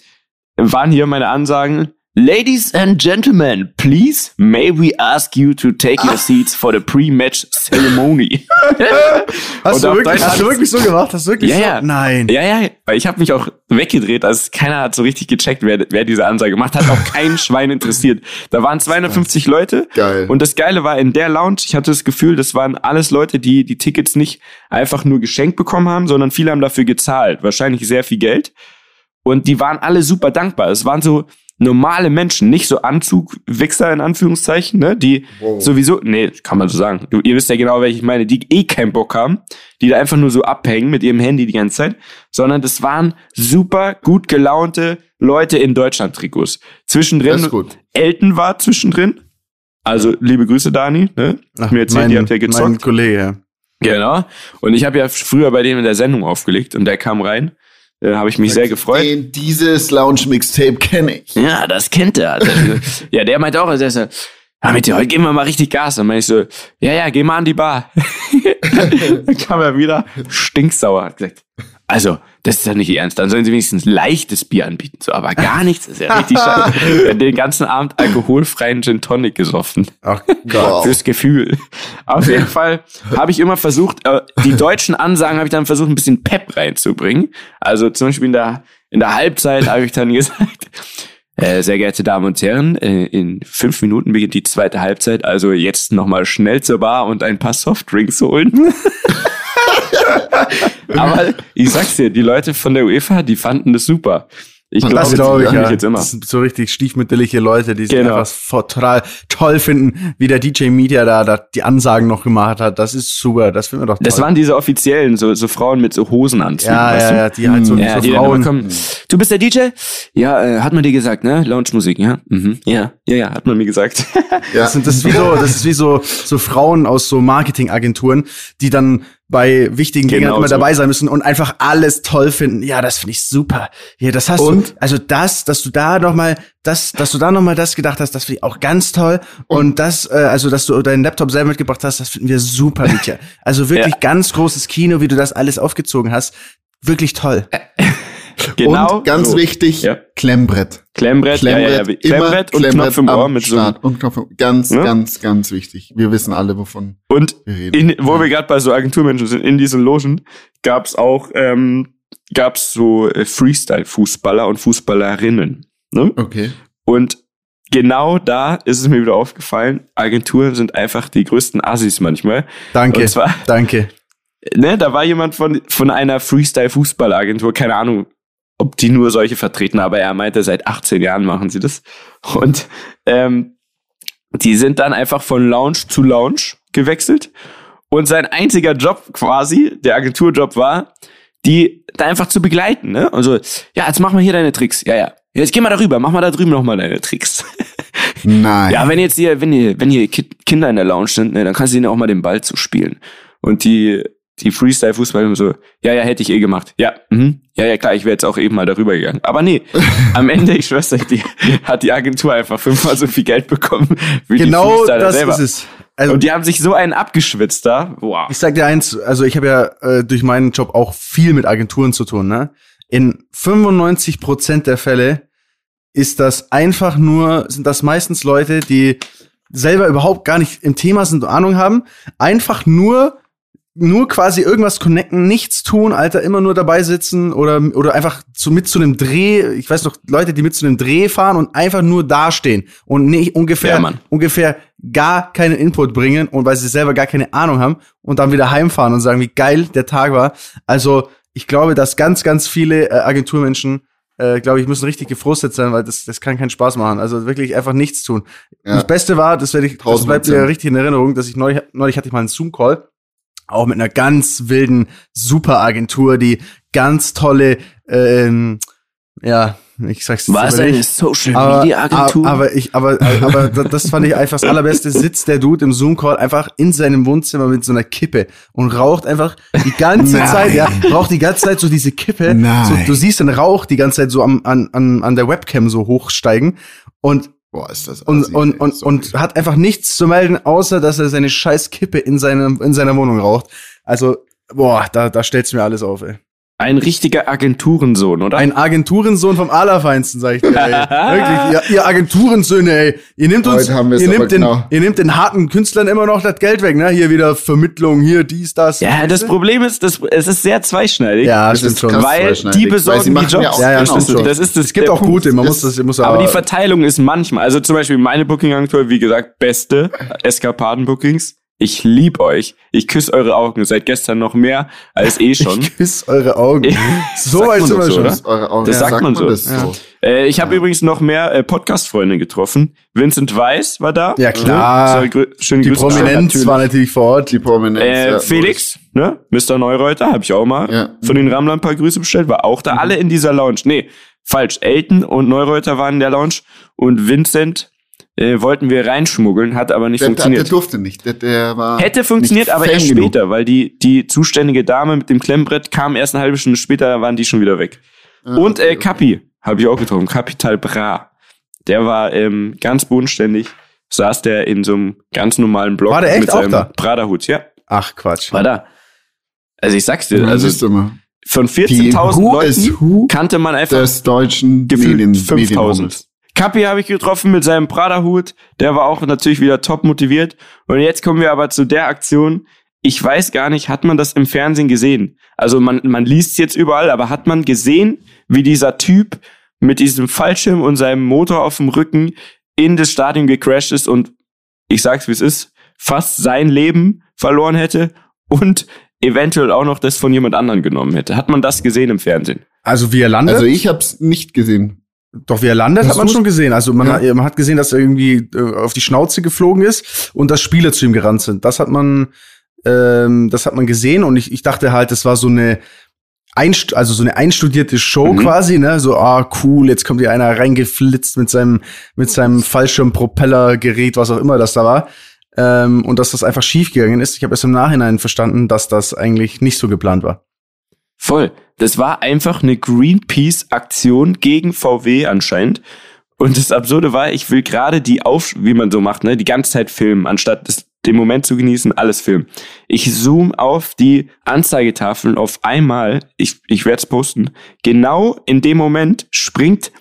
waren hier meine Ansagen, Ladies and gentlemen, please may we ask you to take your seats for the pre-match ceremony. <laughs> hast, du wirklich, hast du wirklich so gemacht? Hast du wirklich ja, so? Ja. Nein. Ja, ja, weil ich habe mich auch weggedreht, also keiner hat so richtig gecheckt, wer, wer diese Ansage gemacht hat. Auch kein Schwein interessiert. Da waren 250 Leute. Geil. Und das Geile war, in der Lounge, ich hatte das Gefühl, das waren alles Leute, die die Tickets nicht einfach nur geschenkt bekommen haben, sondern viele haben dafür gezahlt. Wahrscheinlich sehr viel Geld. Und die waren alle super dankbar. Es waren so normale Menschen, nicht so Anzugwichser in Anführungszeichen, ne, die wow. sowieso, nee, kann man so sagen. Du, ihr wisst ja genau, welche ich meine, die eh keinen Bock haben, die da einfach nur so abhängen mit ihrem Handy die ganze Zeit, sondern das waren super gut gelaunte Leute in Deutschland-Trikots. Zwischendrin, Elton war zwischendrin. Also, liebe Grüße, Dani, ne? Ach, mir erzählt, mein, die habt ja gezockt. Mein Kollege. Genau. Und ich habe ja früher bei dem in der Sendung aufgelegt und der kam rein äh, habe ich mich sehr gefreut. Den, dieses Lounge-Mixtape kenne ich. Ja, das kennt er. ja, der meint auch, er sagt, ja, mit dir, heute gehen wir mal richtig Gas. Und dann ich so, ja, ja, geh mal an die Bar. <laughs> dann kam er wieder stinksauer, hat gesagt, also, das ist ja nicht ernst. Dann sollen sie wenigstens leichtes Bier anbieten. So, aber gar nichts ist ja richtig <laughs> schade. Den ganzen Abend alkoholfreien Gin Tonic gesoffen. Ach Gott. <laughs> Fürs Gefühl. Auf jeden Fall habe ich immer versucht, äh, die deutschen Ansagen habe ich dann versucht, ein bisschen Pep reinzubringen. Also zum Beispiel in der, in der Halbzeit habe ich dann <laughs> gesagt, äh, sehr geehrte Damen und Herren, äh, in fünf Minuten beginnt die zweite Halbzeit, also jetzt nochmal schnell zur Bar und ein paar Softdrinks holen. Aber ich sag's dir, die Leute von der UEFA, die fanden das super. Ich glaube, das glaube ich, ja. jetzt immer. Das sind so richtig stiefmütterliche Leute, die genau. was total toll finden, wie der DJ Media da, da die Ansagen noch gemacht hat. Das ist super, das finden wir doch toll. Das waren diese offiziellen, so, so Frauen mit so Hosenanzügen. Ja, weißt ja, ja, die halt so, ja, so die Frauen. Kommen, du bist der DJ? Ja, äh, hat man dir gesagt, ne? Lounge-Musik, ja? Mhm. Ja, ja, ja, hat man mir gesagt. ja. <laughs> Das, sind, das ist wie so, das ist wie so, so Frauen aus so Marketingagenturen, die dann bei wichtigen genau Dingen immer so. dabei sein müssen und einfach alles toll finden. Ja, das finde ich super. Ja, das hast und? du, also das, dass du da noch mal das, dass du da noch mal das gedacht hast, das finde ich auch ganz toll. Und, und das, äh, also dass du deinen Laptop selber mitgebracht hast, das finden wir super, Mietja. Also <laughs> wirklich ja. ganz großes Kino, wie du das alles aufgezogen hast. Wirklich toll. Genau. Und ganz so. wichtig, ja. Klemmbrett. Klemmbrett, Klemmbrett, ja. Klemmbrett und Klemmbrett Knopf im Ohr mit Start so. Und Knopf im, ganz, ja? ganz, ganz wichtig. Wir wissen alle, wovon und wir reden. In, wo wir gerade bei so Agenturmenschen sind, in diesen Logen gab's auch ähm, gab's so äh, Freestyle-Fußballer und Fußballerinnen. Ne? Okay. Und genau da ist es mir wieder aufgefallen, Agenturen sind einfach die größten Assis manchmal. Danke. Zwar, danke. Ne, da war jemand von, von einer Freestyle-Fußballagentur, keine Ahnung, ob die nur solche vertreten, aber er meinte, seit 18 Jahren machen sie das. Und ähm, die sind dann einfach von Lounge zu Lounge gewechselt. Und sein einziger Job quasi, der Agenturjob war, die da einfach zu begleiten. Ne? Also, ja, jetzt mach mal hier deine Tricks. Ja, ja. Jetzt geh mal darüber, mach mal da drüben nochmal deine Tricks. <laughs> Nein. Ja, wenn jetzt hier, wenn hier, wenn hier Kinder in der Lounge sind, ne, dann kannst du ihnen auch mal den Ball zuspielen. Und die die Freestyle-Fußballer so, ja, ja, hätte ich eh gemacht. Ja, mhm. ja, ja, klar, ich wäre jetzt auch eben mal darüber gegangen. Aber nee, <laughs> am Ende, ich schwör's euch, die, hat die Agentur einfach fünfmal so viel Geld bekommen wie genau die Freestyler das selber. Ist es. Also, und die haben sich so einen abgeschwitzt da. Wow. Ich sag dir eins, also ich habe ja äh, durch meinen Job auch viel mit Agenturen zu tun. Ne? In 95 Prozent der Fälle ist das einfach nur, sind das meistens Leute, die selber überhaupt gar nicht im Thema sind und Ahnung haben, einfach nur nur quasi irgendwas connecten, nichts tun, Alter, immer nur dabei sitzen oder, oder einfach zu, mit zu einem Dreh, ich weiß noch, Leute, die mit zu einem Dreh fahren und einfach nur dastehen und nicht ungefähr, ja, ungefähr gar keinen Input bringen und weil sie selber gar keine Ahnung haben und dann wieder heimfahren und sagen, wie geil der Tag war. Also, ich glaube, dass ganz, ganz viele äh, Agenturmenschen äh, glaube ich, müssen richtig gefrustet sein, weil das, das kann keinen Spaß machen. Also wirklich einfach nichts tun. Ja. Das Beste war, das, werde ich, das bleibt mir richtig in Erinnerung, dass ich neulich, neulich hatte ich mal einen Zoom-Call auch mit einer ganz wilden Superagentur, die ganz tolle, ähm, ja, ich sag's jetzt Was eine Social Media Agentur? Aber, aber ich, aber, aber das fand ich einfach das allerbeste. Sitzt der Dude im Zoom Call einfach in seinem Wohnzimmer mit so einer Kippe und raucht einfach die ganze Zeit, ja, raucht die ganze Zeit so diese Kippe. Nein. So, du siehst den Rauch die ganze Zeit so am, an, an, an der Webcam so hochsteigen und Boah, ist das und, und, und, so und hat einfach nichts zu melden, außer dass er seine scheiß Kippe in, seinem, in seiner Wohnung raucht. Also, boah, da, da stellt's mir alles auf, ey. Ein richtiger Agenturensohn, oder? Ein Agenturensohn vom Allerfeinsten, sag ich dir, ey. <laughs> Wirklich, ihr, ihr Agenturensöhne, ey. Ihr nehmt uns, ihr nehmt, den, genau. ihr nehmt den harten Künstlern immer noch das Geld weg, ne? Hier wieder Vermittlung, hier dies, das. Ja, das Problem ist, das, es ist sehr zweischneidig. Ja, das stimmt schon. Weil die besorgen weil die Jobs. Ja, ja, das, ist, das ist das. Es gibt auch gute, man muss das, muss aber, aber die Verteilung ist manchmal, also zum Beispiel meine Booking-Agentur, wie gesagt, beste Eskapaden-Bookings ich lieb euch. Ich küsse eure Augen. Seit gestern noch mehr als eh <laughs> schon. Ich küsse eure Augen. so weit sind wir schon. Eure Augen. Das ja, sagt, sagt man so. Das so. Äh, ich habe ja. übrigens noch mehr äh, Podcast-Freunde getroffen. Vincent Weiss war da. Ja, klar. Grü schöne die Grüße. Prominenz natürlich. war natürlich vor Ort. Die Prominenz. Äh, ja, Felix, ne? Mr. Neureuter, habe ich auch mal ja. von den Ramlern ein paar Grüße bestellt. War auch da. Mhm. Alle in dieser Lounge. Nee, falsch. Elton und Neureuter waren in der Lounge. Und Vincent äh, wollten wir reinschmuggeln, hat aber nicht der, funktioniert. Der durfte nicht. Der, der war Hätte funktioniert, aber erst später, weil die, die zuständige Dame mit dem Klemmbrett kam erst eine halbe Stunde später, waren die schon wieder weg. Ah, Und äh, Kapi habe ich auch getroffen, Kapital Bra. Der war ähm, ganz bodenständig, saß der in so einem ganz normalen Block war der echt mit seinem Praderhut, ja. Ach Quatsch. War da. Also ich sag's dir, also von 14.000 Leuten kannte man einfach des deutschen gefühlt 5.000. Kapi habe ich getroffen mit seinem Prada-Hut. Der war auch natürlich wieder top motiviert. Und jetzt kommen wir aber zu der Aktion. Ich weiß gar nicht, hat man das im Fernsehen gesehen? Also man, man liest es jetzt überall, aber hat man gesehen, wie dieser Typ mit diesem Fallschirm und seinem Motor auf dem Rücken in das Stadion gecrashed ist und ich sag's wie es ist, fast sein Leben verloren hätte und eventuell auch noch das von jemand anderem genommen hätte. Hat man das gesehen im Fernsehen? Also wie er landet? Also ich hab's nicht gesehen. Doch, wie er landet, Hast hat man schon gesehen. Also man, ja. hat, man hat gesehen, dass er irgendwie äh, auf die Schnauze geflogen ist und dass Spieler zu ihm gerannt sind. Das hat man, ähm, das hat man gesehen und ich, ich dachte halt, das war so eine Einst also so eine einstudierte Show mhm. quasi, ne? So, ah, cool, jetzt kommt hier einer reingeflitzt mit seinem, mit seinem Fallschirmpropellergerät, was auch immer das da war. Ähm, und dass das einfach schiefgegangen ist. Ich habe erst im Nachhinein verstanden, dass das eigentlich nicht so geplant war. Voll. Das war einfach eine Greenpeace-Aktion gegen VW anscheinend. Und das Absurde war, ich will gerade die auf, wie man so macht, ne, die ganze Zeit filmen, anstatt das, den Moment zu genießen, alles filmen. Ich zoom auf die Anzeigetafeln auf einmal, ich, ich werde es posten, genau in dem Moment springt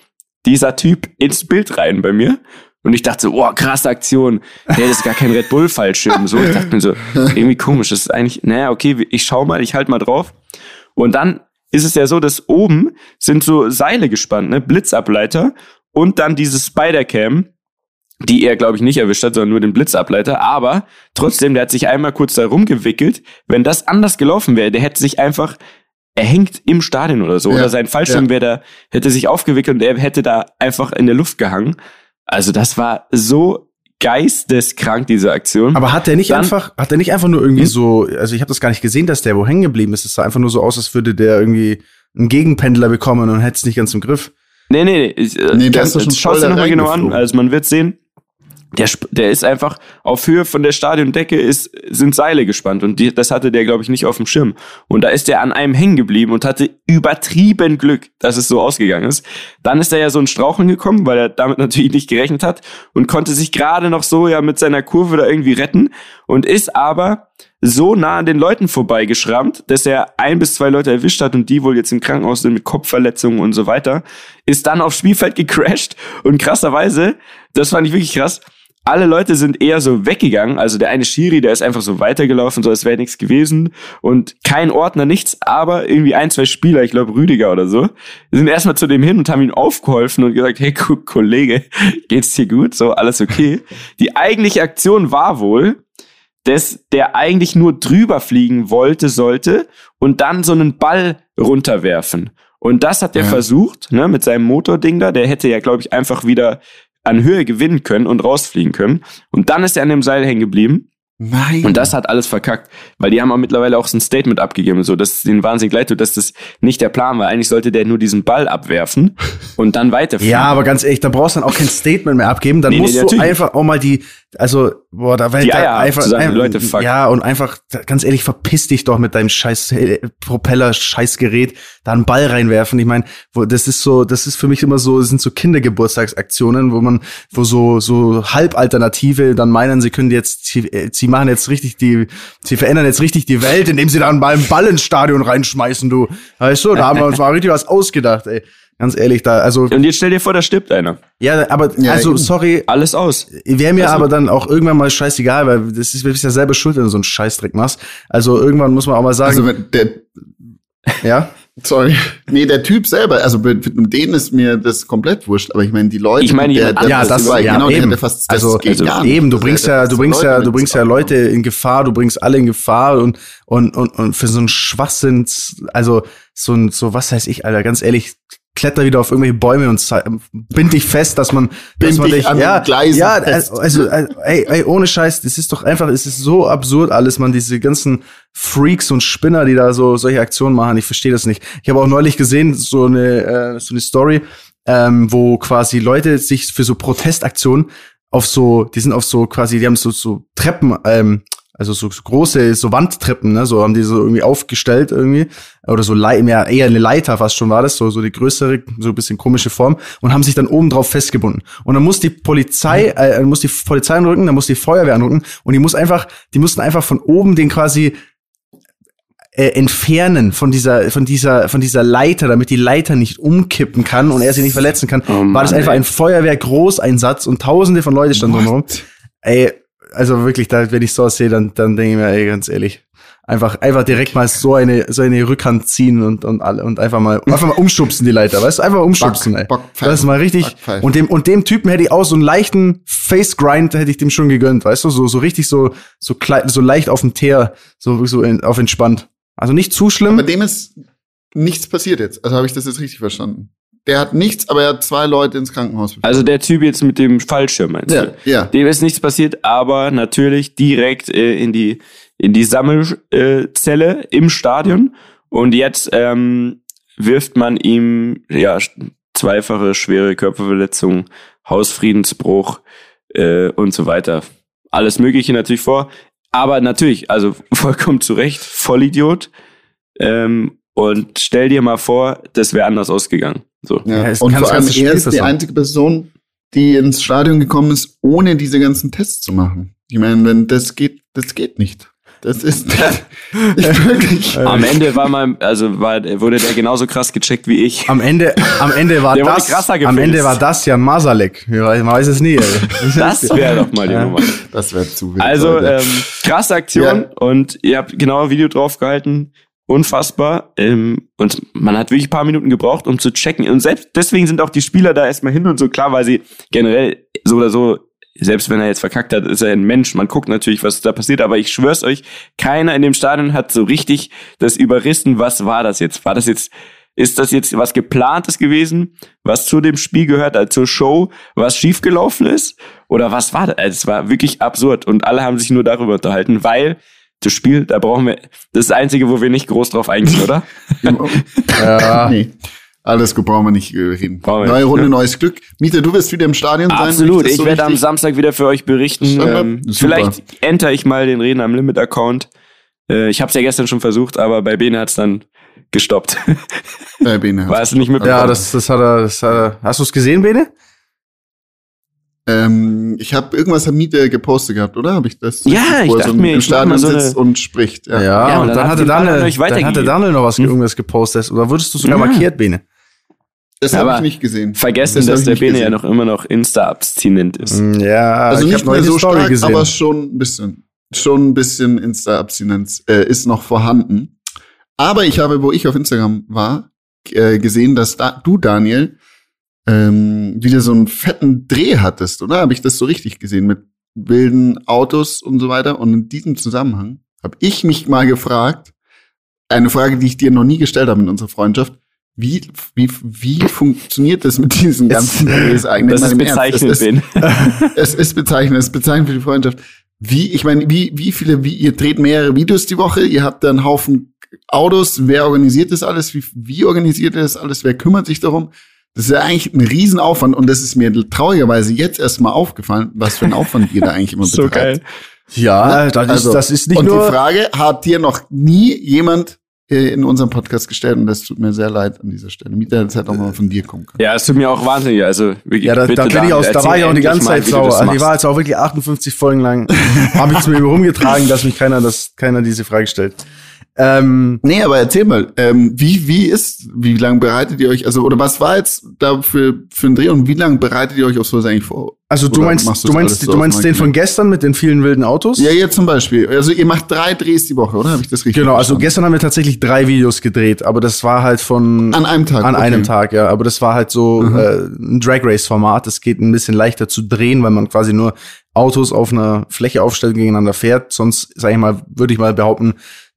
dieser Typ ins Bild rein bei mir. Und ich dachte so, oh, krasse Aktion. Nee, das ist gar kein Red Bull-Fallschirm. So, ich dachte mir so, irgendwie komisch. Das ist eigentlich, naja, okay, ich schau mal, ich halt mal drauf. Und dann ist es ja so, dass oben sind so Seile gespannt, ne? Blitzableiter und dann diese Spider-Cam, die er, glaube ich, nicht erwischt hat, sondern nur den Blitzableiter. Aber trotzdem, der hat sich einmal kurz da rumgewickelt. Wenn das anders gelaufen wäre, der hätte sich einfach er hängt im Stadion oder so. Ja, oder sein Fallschirm ja. wäre da, hätte sich aufgewickelt und er hätte da einfach in der Luft gehangen. Also das war so geisteskrank, diese Aktion. Aber hat der nicht Dann, einfach, hat der nicht einfach nur irgendwie hm? so, also ich habe das gar nicht gesehen, dass der wo hängen geblieben ist. Es sah einfach nur so aus, als würde der irgendwie einen Gegenpendler bekommen und hätte es nicht ganz im Griff. Nee, nee, nee. Ich, äh, nee das ist schon Schau dir nochmal genau an. Also man wird sehen, der, der ist einfach auf Höhe von der Stadiondecke ist, sind Seile gespannt und die, das hatte der, glaube ich, nicht auf dem Schirm. Und da ist der an einem hängen geblieben und hatte übertrieben Glück, dass es so ausgegangen ist. Dann ist er ja so ein Straucheln gekommen, weil er damit <laughs> natürlich nicht gerechnet hat und konnte sich gerade noch so ja mit seiner Kurve da irgendwie retten und ist aber so nah an den Leuten vorbeigeschrammt, dass er ein bis zwei Leute erwischt hat und die wohl jetzt im Krankenhaus sind mit Kopfverletzungen und so weiter, ist dann aufs Spielfeld gecrashed und krasserweise, das fand ich wirklich krass, alle Leute sind eher so weggegangen. Also der eine Schiri, der ist einfach so weitergelaufen, so als wäre nichts gewesen. Und kein Ordner, nichts, aber irgendwie ein, zwei Spieler, ich glaube Rüdiger oder so, sind erstmal zu dem hin und haben ihm aufgeholfen und gesagt, hey Kollege, <laughs> geht's dir gut? So, alles okay. Die eigentliche Aktion war wohl, dass der eigentlich nur drüber fliegen wollte, sollte und dann so einen Ball runterwerfen. Und das hat er ja. versucht, ne, mit seinem Motording da. Der hätte ja, glaube ich, einfach wieder an Höhe gewinnen können und rausfliegen können. Und dann ist er an dem Seil hängen geblieben. Nein. Und das hat alles verkackt, weil die haben auch mittlerweile auch so ein Statement abgegeben, so dass es denen wahnsinnig leid tut, dass das nicht der Plan war. Eigentlich sollte der nur diesen Ball abwerfen und dann weiterfliegen. Ja, aber ganz ehrlich, da brauchst du dann auch kein Statement mehr abgeben. Dann nee, musst nee, du einfach auch mal die, also, boah, da weil da einfach, sagen, ein, Leute, fuck. ja, und einfach, ganz ehrlich, verpiss dich doch mit deinem scheiß äh, Propeller-Scheißgerät, da einen Ball reinwerfen. Ich meine, das ist so, das ist für mich immer so, das sind so Kindergeburtstagsaktionen, wo man, wo so, so Halbalternative dann meinen, sie können jetzt, äh, sie machen jetzt richtig die, sie verändern jetzt richtig die Welt, indem sie da einen Ball ins Stadion reinschmeißen, du. Weißt du, da haben wir uns mal richtig was ausgedacht, ey. Ganz ehrlich, da, also. Und jetzt stell dir vor, da stirbt einer. Ja, aber, ja, also, sorry. Alles aus. Wäre mir also, aber dann auch irgendwann mal scheißegal, weil das ist, du bist ja selber schuld, wenn du so einen Scheißdreck machst. Also, irgendwann muss man auch mal sagen. Also, wenn der, ja? Sorry. Nee, der Typ selber, also mit, mit denen ist mir das komplett wurscht, aber ich meine, die Leute, ich meine, der, der ja, das, war, ja, genau, eben. Der fast, das also, geht also eben, du bringst ja, du bringst ja, du bringst ja Leute in Gefahr, du bringst alle in Gefahr und, und, und, und für so einen Schwachsinn, also, so ein, so, was heißt ich, Alter, ganz ehrlich, kletter wieder auf irgendwelche Bäume und bind dich fest, dass man, bind dass man dich, an ja, Gleisen ja, also, also, ey, ey, ohne Scheiß, das ist doch einfach, es ist so absurd alles, man, diese ganzen Freaks und Spinner, die da so solche Aktionen machen, ich verstehe das nicht. Ich habe auch neulich gesehen, so eine, äh, so eine Story, ähm, wo quasi Leute sich für so Protestaktionen auf so, die sind auf so quasi, die haben so, so Treppen, ähm, also so, so große, so Wandtreppen, ne, so haben die so irgendwie aufgestellt irgendwie, oder so Le mehr, eher eine Leiter fast schon war das, so, so die größere, so ein bisschen komische Form, und haben sich dann oben drauf festgebunden. Und dann muss die Polizei, äh, muss die Polizei anrücken, dann muss die Feuerwehr anrücken, und die muss einfach, die mussten einfach von oben den quasi äh, entfernen von dieser, von dieser, von dieser Leiter, damit die Leiter nicht umkippen kann und er sich nicht verletzen kann, oh Mann, war das einfach ey. ein Feuerwehr-Großeinsatz und tausende von Leuten standen drumherum. Ey, also wirklich, da, wenn ich sowas sehe, dann, dann denke ich mir, ey, ganz ehrlich, einfach, einfach direkt mal so eine, so eine Rückhand ziehen und, und alle, und einfach mal, <laughs> einfach mal umschubsen die Leiter, weißt du, einfach umschubsen, Back, ey. Back, das ist mal richtig. Und dem, und dem Typen hätte ich auch so einen leichten Face Grind hätte ich dem schon gegönnt, weißt du, so, so richtig so, so, so leicht auf dem Teer, so, so in, auf entspannt. Also nicht zu schlimm. Bei dem ist nichts passiert jetzt. Also habe ich das jetzt richtig verstanden. Der hat nichts, aber er hat zwei Leute ins Krankenhaus befördert. Also der Typ jetzt mit dem Fallschirm, meinst ja, du? Ja. Dem ist nichts passiert, aber natürlich direkt äh, in die in die Sammelzelle im Stadion. Und jetzt ähm, wirft man ihm ja zweifache schwere Körperverletzung, Hausfriedensbruch äh, und so weiter. Alles Mögliche natürlich vor. Aber natürlich, also <laughs> vollkommen zu Recht, Vollidiot. Ähm, und stell dir mal vor, das wäre anders ausgegangen. So. Ja, und vor allem er ist die einzige Person, die ins Stadion gekommen ist, ohne diese ganzen Tests zu machen. Ich meine, wenn das geht, das geht nicht. Das ist <laughs> nicht <laughs> wirklich. Am Ende war mal, also war, wurde der genauso krass gecheckt wie ich. Am Ende, am Ende war <laughs> der das, am Ende war das ja Masalek. Man weiß es nie. Ey. Das wäre doch mal die Nummer. Das wäre zu wild. Also, ähm, krasse Aktion ja. und ihr habt genau ein Video draufgehalten. Unfassbar. Ähm, und man hat wirklich ein paar Minuten gebraucht, um zu checken. Und selbst deswegen sind auch die Spieler da erstmal hin und so klar, weil sie generell so oder so selbst wenn er jetzt verkackt hat, ist er ein Mensch. Man guckt natürlich, was da passiert, aber ich schwör's euch, keiner in dem Stadion hat so richtig das überrissen, was war das jetzt? War das jetzt, ist das jetzt was geplantes gewesen, was zu dem Spiel gehört, also zur Show, was schiefgelaufen ist? Oder was war das? Also es war wirklich absurd und alle haben sich nur darüber unterhalten, weil das Spiel, da brauchen wir, das ist das Einzige, wo wir nicht groß drauf eingehen, oder? <laughs> ja. nee. Alles gut, brauchen wir nicht reden. Brauchen Neue Runde, ne? neues Glück. Mieter, du wirst wieder im Stadion sein. Absolut, ich, so werde am Samstag wieder für euch berichten. Ähm, vielleicht enter ich mal den Reden am Limit-Account. Äh, ich habe es ja gestern schon versucht, aber bei Bene hat's dann gestoppt. Bei Bene. War es nicht mit? Ja, das, das hat er. Das hat er. Hast du es gesehen, Bene? Ähm, ich habe irgendwas am Miete gepostet gehabt, oder? Habe ich das? Ja, ich dachte so mir, im Stadion so sitzt und spricht. Ja, ja, ja und, dann, dann hatte Daniel, dann hatte Daniel noch was hm? irgendwas gepostet. Oder wurdest du sogar ja. markiert, Bene? Das habe ich nicht gesehen. Vergessen, das dass der Bene ja noch immer noch Insta-abstinent ist. Mm, ja, also nicht mehr so Story stark, gesehen. aber schon ein bisschen. Schon ein bisschen Insta-Abstinenz äh, ist noch vorhanden. Aber ich habe, wo ich auf Instagram war, äh, gesehen, dass da, du, Daniel, ähm, wieder so einen fetten Dreh hattest, oder? Habe ich das so richtig gesehen mit wilden Autos und so weiter? Und in diesem Zusammenhang habe ich mich mal gefragt, eine Frage, die ich dir noch nie gestellt habe in unserer Freundschaft, wie, wie, wie funktioniert das mit diesen ganzen Drehs <laughs> eigentlich? Das ist bezeichnend, es ist, <laughs> es ist bezeichnend, es ist bezeichnend für die Freundschaft. Wie, ich meine, wie, wie viele, wie, ihr dreht mehrere Videos die Woche, ihr habt da einen Haufen Autos, wer organisiert das alles, wie, wie organisiert ihr das alles, wer kümmert sich darum? Das ist ja eigentlich ein Riesenaufwand und das ist mir traurigerweise jetzt erstmal aufgefallen, was für ein Aufwand ihr da eigentlich immer <laughs> betreibt. So geil. Ja, das, also, ist, das ist nicht und nur. Und die Frage, hat dir noch nie jemand in unserem Podcast gestellt und das tut mir sehr leid an dieser Stelle. Mieter hätte halt auch mal von dir kommen können. Ja, es tut mir auch wahnsinnig. Also wirklich, ja, da, da, bin ich aus, da war ich auch die ganze Zeit sauer. Also, die war jetzt auch wirklich 58 Folgen lang. Habe ich es mir rumgetragen, dass mich keiner, dass keiner diese Frage stellt. Ähm, nee, aber erzähl mal, ähm, wie, wie ist, wie lange bereitet ihr euch, also, oder was war jetzt da für, für ein Dreh und wie lange bereitet ihr euch auf sowas eigentlich vor? Also du meinst, du meinst, du meinst den von gestern mit den vielen wilden Autos? Ja, jetzt zum Beispiel. Also ihr macht drei Drehs die Woche, oder? Habe ich das richtig Genau, also gestern haben wir tatsächlich drei Videos gedreht, aber das war halt von an einem Tag. An okay. einem Tag, ja. Aber das war halt so mhm. äh, ein Drag Race Format. Das geht ein bisschen leichter zu drehen, weil man quasi nur Autos auf einer Fläche aufstellt gegeneinander fährt. Sonst, sag ich mal, würde ich mal behaupten,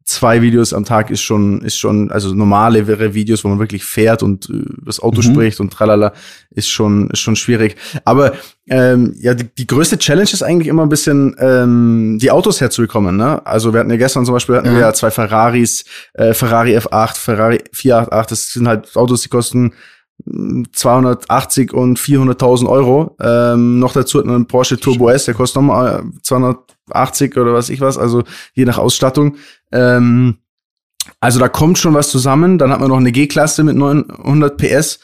zwei Videos am Tag ist schon, ist schon, also normale wäre Videos, wo man wirklich fährt und äh, das Auto mhm. spricht und tralala, ist schon, ist schon schwierig. Aber ähm, ja, die, die größte Challenge ist eigentlich immer ein bisschen ähm, die Autos herzubekommen. Ne? Also wir hatten ja gestern zum Beispiel hatten ja. wir ja zwei Ferraris, äh, Ferrari F8, Ferrari 488, das sind halt Autos, die kosten 280 und 400.000 Euro. Ähm, noch dazu hat man einen Porsche Turbo S, der kostet nochmal 200 80 oder was ich was, also je nach Ausstattung. Ähm, also da kommt schon was zusammen. Dann hat man noch eine G-Klasse mit 900 PS.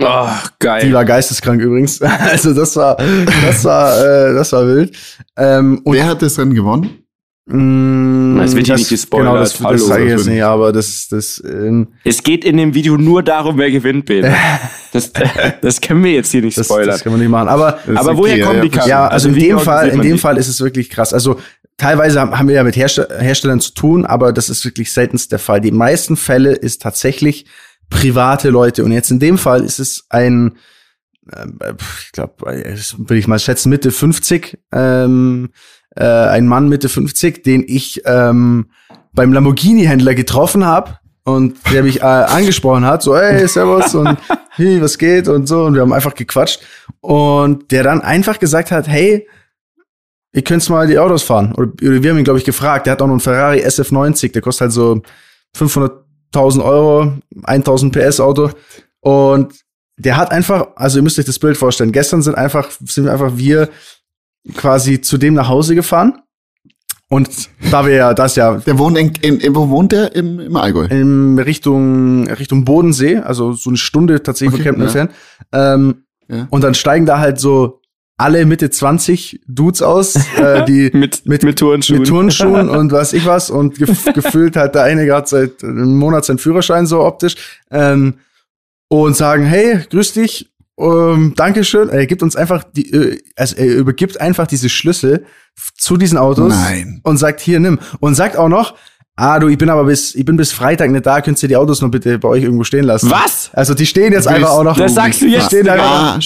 Oh, geil. Die war geisteskrank übrigens. <laughs> Also das war, das war, äh, das war wild. Ähm, und Wer hat das Rennen gewonnen? Mm, es wird hier nicht gespoilert. Genau, das, das sage ich jetzt nicht, aber das, das. Ähm, es geht in dem Video nur darum, wer gewinnt, Peter. <laughs> das, das können wir jetzt hier nicht spoilern. Das, das können wir nicht machen. Aber, aber woher kommen die Karten? Ja, also, also in dem Fall, in dem Fall ist es wirklich krass. Also teilweise haben wir ja mit Herstellern zu tun, aber das ist wirklich seltenst der Fall. Die meisten Fälle ist tatsächlich private Leute. Und jetzt in dem Fall ist es ein, äh, ich glaube, würde ich mal schätzen, Mitte 50, ähm, äh, ein Mann Mitte 50, den ich ähm, beim Lamborghini-Händler getroffen habe und der mich äh, angesprochen hat, so, hey, servus und <laughs> hey, was geht und so. Und wir haben einfach gequatscht. Und der dann einfach gesagt hat, hey, ihr könnt mal die Autos fahren. Oder, oder wir haben ihn, glaube ich, gefragt. Der hat auch noch einen Ferrari SF90, der kostet halt so 500.000 Euro, 1000 PS Auto. Und der hat einfach, also ihr müsst euch das Bild vorstellen. Gestern sind einfach, sind einfach wir quasi zu dem nach Hause gefahren. Und da wir ja das ja. Der wohnt in, in, in wo wohnt der? Im, im Allgäu? In Richtung, Richtung Bodensee, also so eine Stunde tatsächlich okay, von Kempten entfernt. Ähm, ja. Und dann steigen da halt so alle Mitte 20 Dudes aus, <laughs> äh, die mit, mit, mit Turnschuhen. Mit Turnschuhen <laughs> und was ich was. Und gef <laughs> gefühlt hat der eine gerade seit einem Monat seinen Führerschein so optisch. Ähm, und sagen, hey, grüß dich, um, Dankeschön. Er gibt uns einfach die, äh, also er übergibt einfach diese Schlüssel zu diesen Autos Nein. und sagt, hier, nimm. Und sagt auch noch, ah, du, ich bin aber bis, ich bin bis Freitag nicht da, könnt ihr die Autos noch bitte bei euch irgendwo stehen lassen. Was? Also die stehen jetzt einfach auch noch. Das sagst du jetzt. Stehen ja.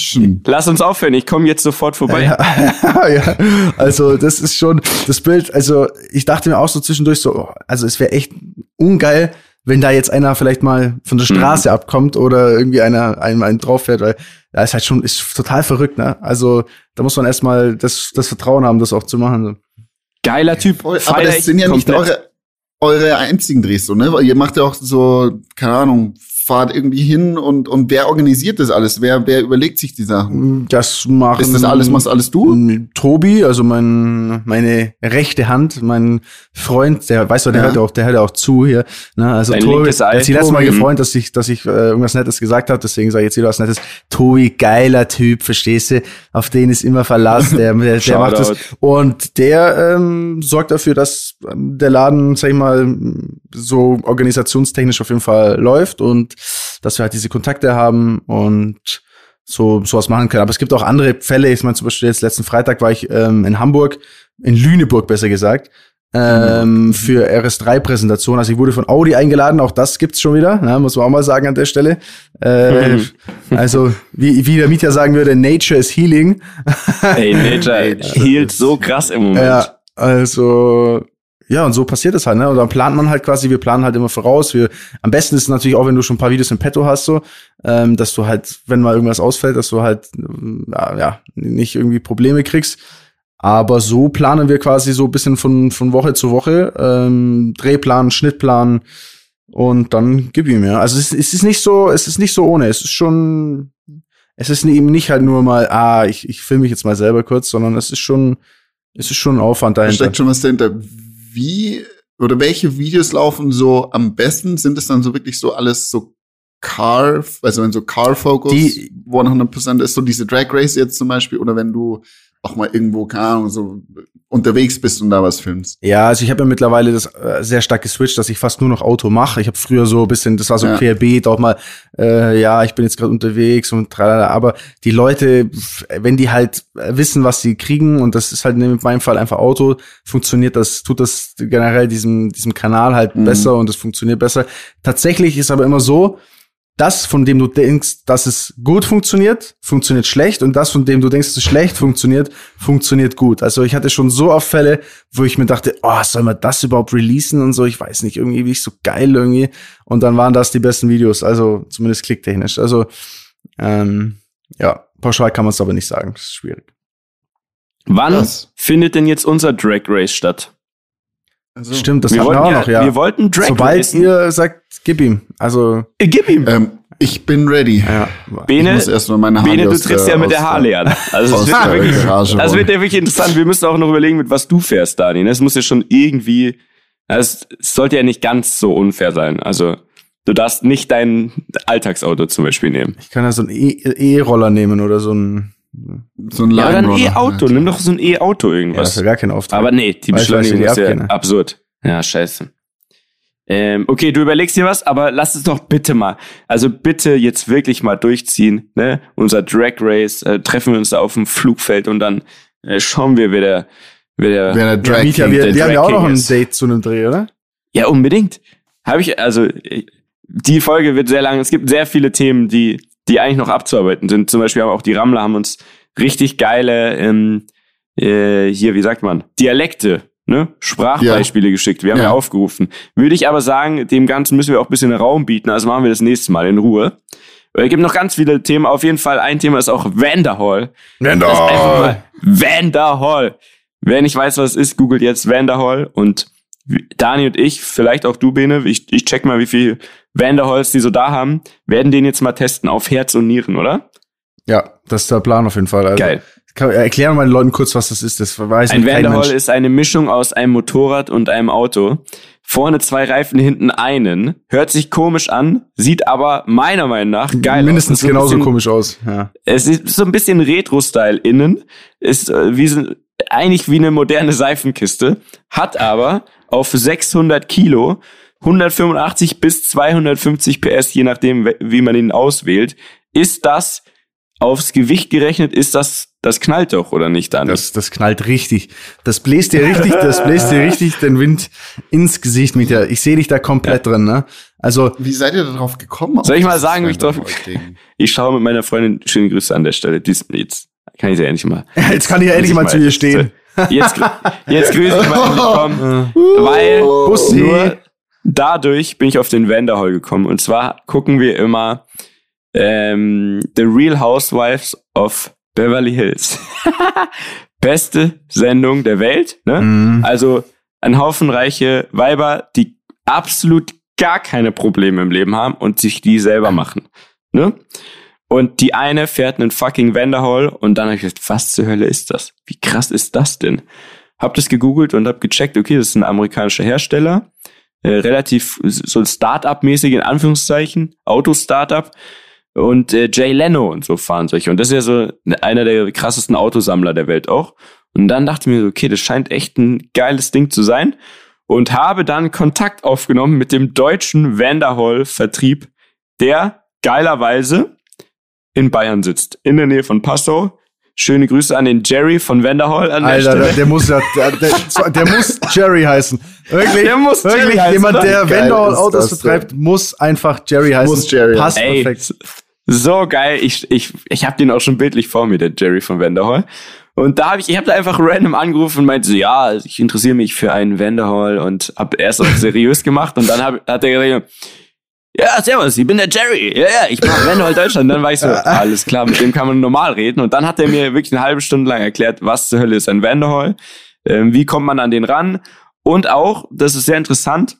Lass uns aufhören, ich komme jetzt sofort vorbei. Ja, <laughs> ja, also das ist schon das Bild, also ich dachte mir auch so zwischendurch so, oh, also es wäre echt ungeil, wenn da jetzt einer vielleicht mal von der Straße mhm. abkommt oder irgendwie einer einem einen drauf fährt, weil da ist halt schon, ist total verrückt, ne? Also da muss man erstmal das, das Vertrauen haben, das auch zu machen. So. Geiler Typ. Aber das sind ja nicht eure, eure einzigen Drehs, so, ne? Ihr macht ja auch so, keine Ahnung, fahrt irgendwie hin und, und wer organisiert das alles? Wer, wer überlegt sich die Sachen? Das machen. Ist das alles, machst alles du? Tobi, also mein, meine rechte Hand, mein Freund, der weiß doch, der ja. hört auch, der hört auch zu hier. Ne? Also Dein Tobi, hat sich letztes Mal gefreut, dass ich, dass ich äh, irgendwas Nettes gesagt habe, deswegen sage ich jetzt wieder was Nettes. Tobi, geiler Typ, verstehst du? Auf den ist immer Verlass, <laughs> der, der, der macht das. Und der ähm, sorgt dafür, dass ähm, der Laden, sag ich mal, so organisationstechnisch auf jeden Fall läuft und dass wir halt diese Kontakte haben und so sowas machen können. Aber es gibt auch andere Fälle. Ich meine, zum Beispiel jetzt letzten Freitag war ich ähm, in Hamburg, in Lüneburg besser gesagt, ähm, für RS3-Präsentation. Also ich wurde von Audi eingeladen, auch das gibt's schon wieder, ne, muss man auch mal sagen an der Stelle. Äh, also wie, wie der Mieter sagen würde, Nature is healing. Ey, Nature <laughs> healt so krass im Moment. Ja, also ja, und so passiert es halt, ne? Und dann plant man halt quasi, wir planen halt immer voraus. Wir, am besten ist es natürlich auch, wenn du schon ein paar Videos im Petto hast, so, ähm, dass du halt, wenn mal irgendwas ausfällt, dass du halt, ja, ja nicht irgendwie Probleme kriegst. Aber so planen wir quasi so ein bisschen von, von Woche zu Woche, ähm, Drehplan, Schnittplan und dann gib ihm, ja. Also es, es ist nicht so, es ist nicht so ohne. Es ist schon, es ist eben nicht halt nur mal, ah, ich, ich filme mich jetzt mal selber kurz, sondern es ist schon, es ist schon ein Aufwand dahinter. Da steckt schon was dahinter wie oder welche Videos laufen so am besten? Sind es dann so wirklich so alles so Car, also wenn so Car Focus die 100% ist, so diese Drag Race jetzt zum Beispiel, oder wenn du auch mal irgendwo, keine Ahnung, so unterwegs bist und da was filmst. Ja, also ich habe ja mittlerweile das äh, sehr stark geswitcht, dass ich fast nur noch Auto mache. Ich habe früher so ein bisschen, das war so ja. querbeet, auch mal, äh, ja, ich bin jetzt gerade unterwegs und tralala. Aber die Leute, wenn die halt wissen, was sie kriegen, und das ist halt in meinem Fall einfach Auto, funktioniert das, tut das generell diesem, diesem Kanal halt mhm. besser und es funktioniert besser. Tatsächlich ist aber immer so, das, von dem du denkst, dass es gut funktioniert, funktioniert schlecht und das, von dem du denkst, dass es schlecht funktioniert, funktioniert gut. Also ich hatte schon so oft Fälle, wo ich mir dachte, oh, soll man das überhaupt releasen und so, ich weiß nicht, irgendwie wie ich so geil irgendwie. Und dann waren das die besten Videos, also zumindest klicktechnisch. Also ähm, ja, pauschal kann man es aber nicht sagen, das ist schwierig. Wann das? findet denn jetzt unser Drag Race statt? Also, Stimmt, das wir hatten wir auch ja, noch, ja. Wir wollten Drag Sobald racen. ihr sagt, gib ihm. Also. Äh, gib ihm. Ähm, Ich bin ready. Ja. Bene, ich muss erst mal meine Haare Bene, du triffst ja mit der Harley an. <laughs> Also das wird, wirklich, das wird ja wirklich interessant. Wir müssen auch noch überlegen, mit was du fährst, Dani. Das muss ja schon irgendwie, es sollte ja nicht ganz so unfair sein. Also du darfst nicht dein Alltagsauto zum Beispiel nehmen. Ich kann ja so einen E-Roller nehmen oder so ein so ein ja, oder ein E-Auto. Nimm doch so ein E-Auto irgendwas. Ja, das ist ja gar kein Auftrag. Aber nee, die Beschleunigung ist ja absurd. Ja, scheiße. Ähm, okay, du überlegst dir was, aber lass es doch bitte mal. Also bitte jetzt wirklich mal durchziehen. Ne? Unser Drag Race, äh, treffen wir uns da auf dem Flugfeld und dann äh, schauen wir, wer der, wer der, wer der Drag ja, King, wir, der wir haben ja auch noch ein Date zu einem Dreh, oder? Ja, unbedingt. Habe ich, also die Folge wird sehr lang. Es gibt sehr viele Themen, die, die eigentlich noch abzuarbeiten sind. Zum Beispiel haben auch die Rammler haben uns richtig geile, ähm, äh, hier, wie sagt man, Dialekte ne, Sprachbeispiele ja. geschickt. Wir haben ja. ja. aufgerufen. Würde ich aber sagen, dem Ganzen müssen wir auch ein bisschen Raum bieten. Also machen wir das nächste Mal in Ruhe. Es gibt noch ganz viele Themen. Auf jeden Fall ein Thema ist auch Vanderhall. Vanderhall. Vanderhall. Wer nicht weiß, was es ist, googelt jetzt Vanderhall und Dani und ich, vielleicht auch du, Bene, ich, ich check mal, wie viel Vanderhalls die so da haben, werden den jetzt mal testen auf Herz und Nieren, oder? Ja, das ist der Plan auf jeden Fall. Also, Geil. Kann, erklären mal den Leuten kurz, was das ist. Das weiß Ein Vanderhall ist eine Mischung aus einem Motorrad und einem Auto. Vorne zwei Reifen, hinten einen. Hört sich komisch an, sieht aber meiner Meinung nach geil Mindestens aus. Mindestens genauso bisschen, komisch aus. Ja. Es ist so ein bisschen Retro-Style innen. Ist äh, wie so, eigentlich wie eine moderne Seifenkiste. Hat aber auf 600 Kilo 185 bis 250 PS, je nachdem, wie man ihn auswählt. Ist das aufs Gewicht gerechnet ist das, das knallt doch, oder nicht, Dani? Das, das knallt richtig. Das bläst dir richtig, das bläst dir richtig den Wind ins Gesicht mit dir. Ich sehe dich da komplett ja. drin, ne? Also. Wie seid ihr darauf gekommen? Soll ich mal sagen, wie ich drauf, <laughs> ich schaue mit meiner Freundin, schöne Grüße an der Stelle. Dies, <laughs> jetzt kann ich ja endlich mal. Jetzt kann ich ja endlich mal zu ihr stehen. Jetzt, jetzt grüße ich mal kommen, <laughs> weil Bussi. nur dadurch bin ich auf den Vanderhall gekommen. Und zwar gucken wir immer ähm, The Real Housewives of Beverly Hills. <laughs> Beste Sendung der Welt. Ne? Mhm. Also ein Haufen reiche Weiber, die absolut gar keine Probleme im Leben haben und sich die selber machen. Ne? Und die eine fährt einen fucking Vanderhall und dann habe ich gedacht, was zur Hölle ist das? Wie krass ist das denn? Hab das gegoogelt und hab gecheckt, okay, das ist ein amerikanischer Hersteller, äh, relativ so ein Start-up-mäßig in Anführungszeichen, Auto-Startup. Und äh, Jay Leno und so fahren solche. Und das ist ja so einer der krassesten Autosammler der Welt auch. Und dann dachte ich mir, okay, das scheint echt ein geiles Ding zu sein. Und habe dann Kontakt aufgenommen mit dem deutschen Vanderhall-Vertrieb, der geilerweise in Bayern sitzt, in der Nähe von Passau. Schöne Grüße an den Jerry von Vanderhall an Alter, der, der muss ja, der, der, <laughs> der, muss Jerry heißen. Wirklich, der muss wirklich Jerry jemand, heißen, der Vanderhall Autos vertreibt, muss einfach Jerry heißen. Muss Jerry. Passt Ey, perfekt. So geil. Ich, ich, ich habe den auch schon bildlich vor mir, der Jerry von Vanderhall. Und da habe ich, ich habe da einfach random angerufen und meinte so, ja, ich interessiere mich für einen Vanderhall und habe erst auch seriös gemacht und dann hab, hat er gesagt, ja, servus, ich bin der Jerry. Ja, ja, ich mache Vanderhall Deutschland. Und dann war ich so, <laughs> alles klar, mit dem kann man normal reden. Und dann hat er mir wirklich eine halbe Stunde lang erklärt, was zur Hölle ist ein Vanderhall, ähm, wie kommt man an den ran. Und auch, das ist sehr interessant,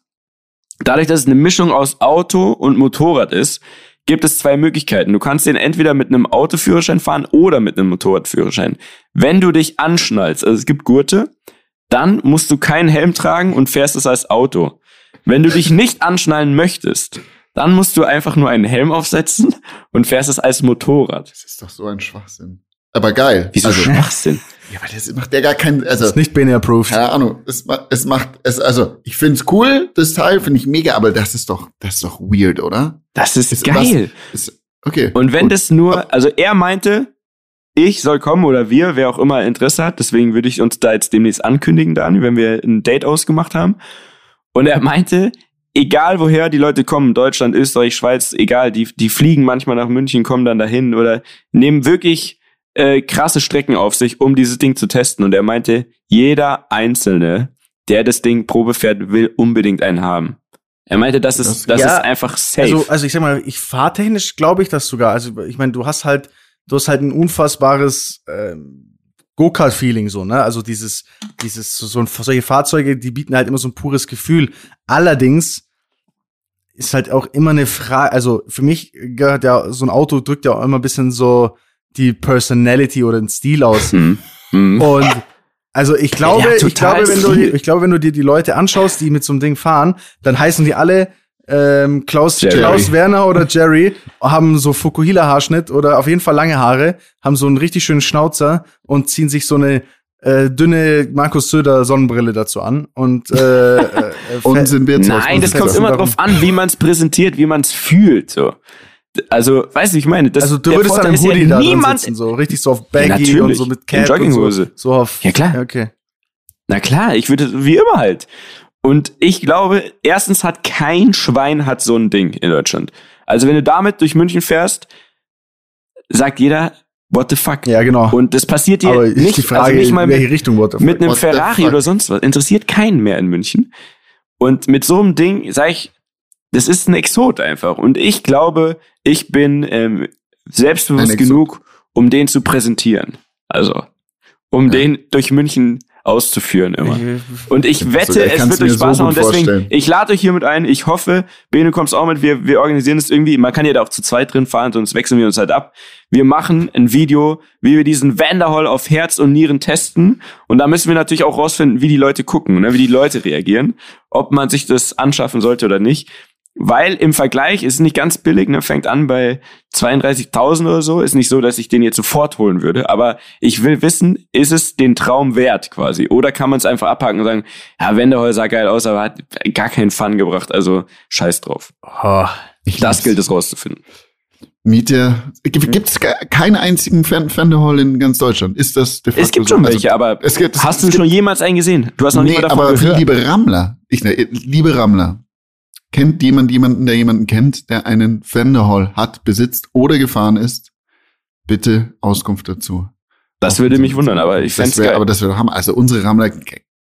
dadurch, dass es eine Mischung aus Auto und Motorrad ist, gibt es zwei Möglichkeiten. Du kannst den entweder mit einem Autoführerschein fahren oder mit einem Motorradführerschein. Wenn du dich anschnallst, also es gibt Gurte, dann musst du keinen Helm tragen und fährst es als Auto. Wenn du dich nicht anschnallen möchtest, dann musst du einfach nur einen Helm aufsetzen und fährst es als Motorrad. Das ist doch so ein Schwachsinn. Aber geil. Wieso also, Schwachsinn? <laughs> Ja, weil das macht ja gar keinen, also. Das ist nicht Bene approved. Keine Ahnung. Es, es macht, es, also, ich find's cool, das Teil, finde ich mega, aber das ist doch, das ist doch weird, oder? Das ist, ist geil. Was, ist, okay. Und wenn gut. das nur, also er meinte, ich soll kommen oder wir, wer auch immer Interesse hat, deswegen würde ich uns da jetzt demnächst ankündigen, Dani, wenn wir ein Date ausgemacht haben. Und er meinte, egal woher die Leute kommen, Deutschland, Österreich, Schweiz, egal, die, die fliegen manchmal nach München, kommen dann dahin oder nehmen wirklich äh, krasse Strecken auf sich, um dieses Ding zu testen. Und er meinte, jeder Einzelne, der das Ding Probe fährt, will unbedingt einen haben. Er meinte, das ist, das, das ja, ist einfach safe. Also, also ich sag mal, ich fahrtechnisch glaube ich das sogar. Also ich meine, du hast halt, du hast halt ein unfassbares ähm, Go-Kart-Feeling so, ne? Also dieses, dieses, so, so solche Fahrzeuge, die bieten halt immer so ein pures Gefühl. Allerdings ist halt auch immer eine Frage, also für mich gehört ja, so ein Auto drückt ja auch immer ein bisschen so die Personality oder den Stil aus. Mhm. Mhm. Und also ich glaube, ja, ich glaube, wenn du, ich glaube, wenn du dir die Leute anschaust, die mit so einem Ding fahren, dann heißen die alle ähm, Klaus, Klaus Werner oder Jerry haben so Fukuhila-Haarschnitt oder auf jeden Fall lange Haare, haben so einen richtig schönen Schnauzer und ziehen sich so eine äh, dünne Markus Söder Sonnenbrille dazu an und äh, äh, <laughs> und sind wir jetzt Nein, das kommt immer drauf an, wie man es präsentiert, wie man es fühlt so. Also, weißt du, ich meine, das Also, du würdest dann im Hoodie ja da niemand sitzen, so richtig so auf Baggy ja, und so mit Cap Jogginghose. So, so auf Ja, klar. Okay. Na klar, ich würde wie immer halt. Und ich glaube, erstens hat kein Schwein hat so ein Ding in Deutschland. Also wenn du damit durch München fährst, sagt jeder, what the fuck? Ja, genau. Und das passiert dir nicht, die also Frage, also nicht mal mit, Richtung, what the fuck? mit einem what Ferrari oder sonst was. Interessiert keinen mehr in München. Und mit so einem Ding, sag ich, das ist ein Exot einfach. Und ich glaube, ich bin ähm, selbstbewusst genug, um den zu präsentieren. Also, um ja. den durch München auszuführen immer. Und ich wette, so, es wird euch Spaß machen. So und deswegen, ich lade euch hiermit ein. Ich hoffe, Bene, kommst auch mit. Wir, wir organisieren es irgendwie. Man kann ja da auch zu zweit drin fahren, sonst wechseln wir uns halt ab. Wir machen ein Video, wie wir diesen Vanderhall auf Herz und Nieren testen. Und da müssen wir natürlich auch rausfinden, wie die Leute gucken, ne? wie die Leute reagieren, ob man sich das anschaffen sollte oder nicht. Weil im Vergleich ist es nicht ganz billig, ne? fängt an bei 32.000 oder so. Ist nicht so, dass ich den jetzt sofort holen würde. Aber ich will wissen, ist es den Traum wert quasi? Oder kann man es einfach abhaken und sagen, ja, Wendehol sah geil aus, aber hat gar keinen Fun gebracht. Also scheiß drauf. Oh, das gilt es rauszufinden. Miete. Gibt es keinen einzigen Fendehall in ganz Deutschland? Ist das de facto Es gibt schon so? welche, aber es gibt, hast du schon jemals einen gesehen? Du hast noch nee, nicht mal davon aber gehört. liebe Rammler, ich, ne, liebe Rammler, Kennt jemand jemanden, der jemanden kennt, der einen Fender hat, besitzt oder gefahren ist? Bitte Auskunft dazu. Das Auskunft würde mich wundern, aber ich fände geil. Aber das wäre Hammer. Also unsere Rammler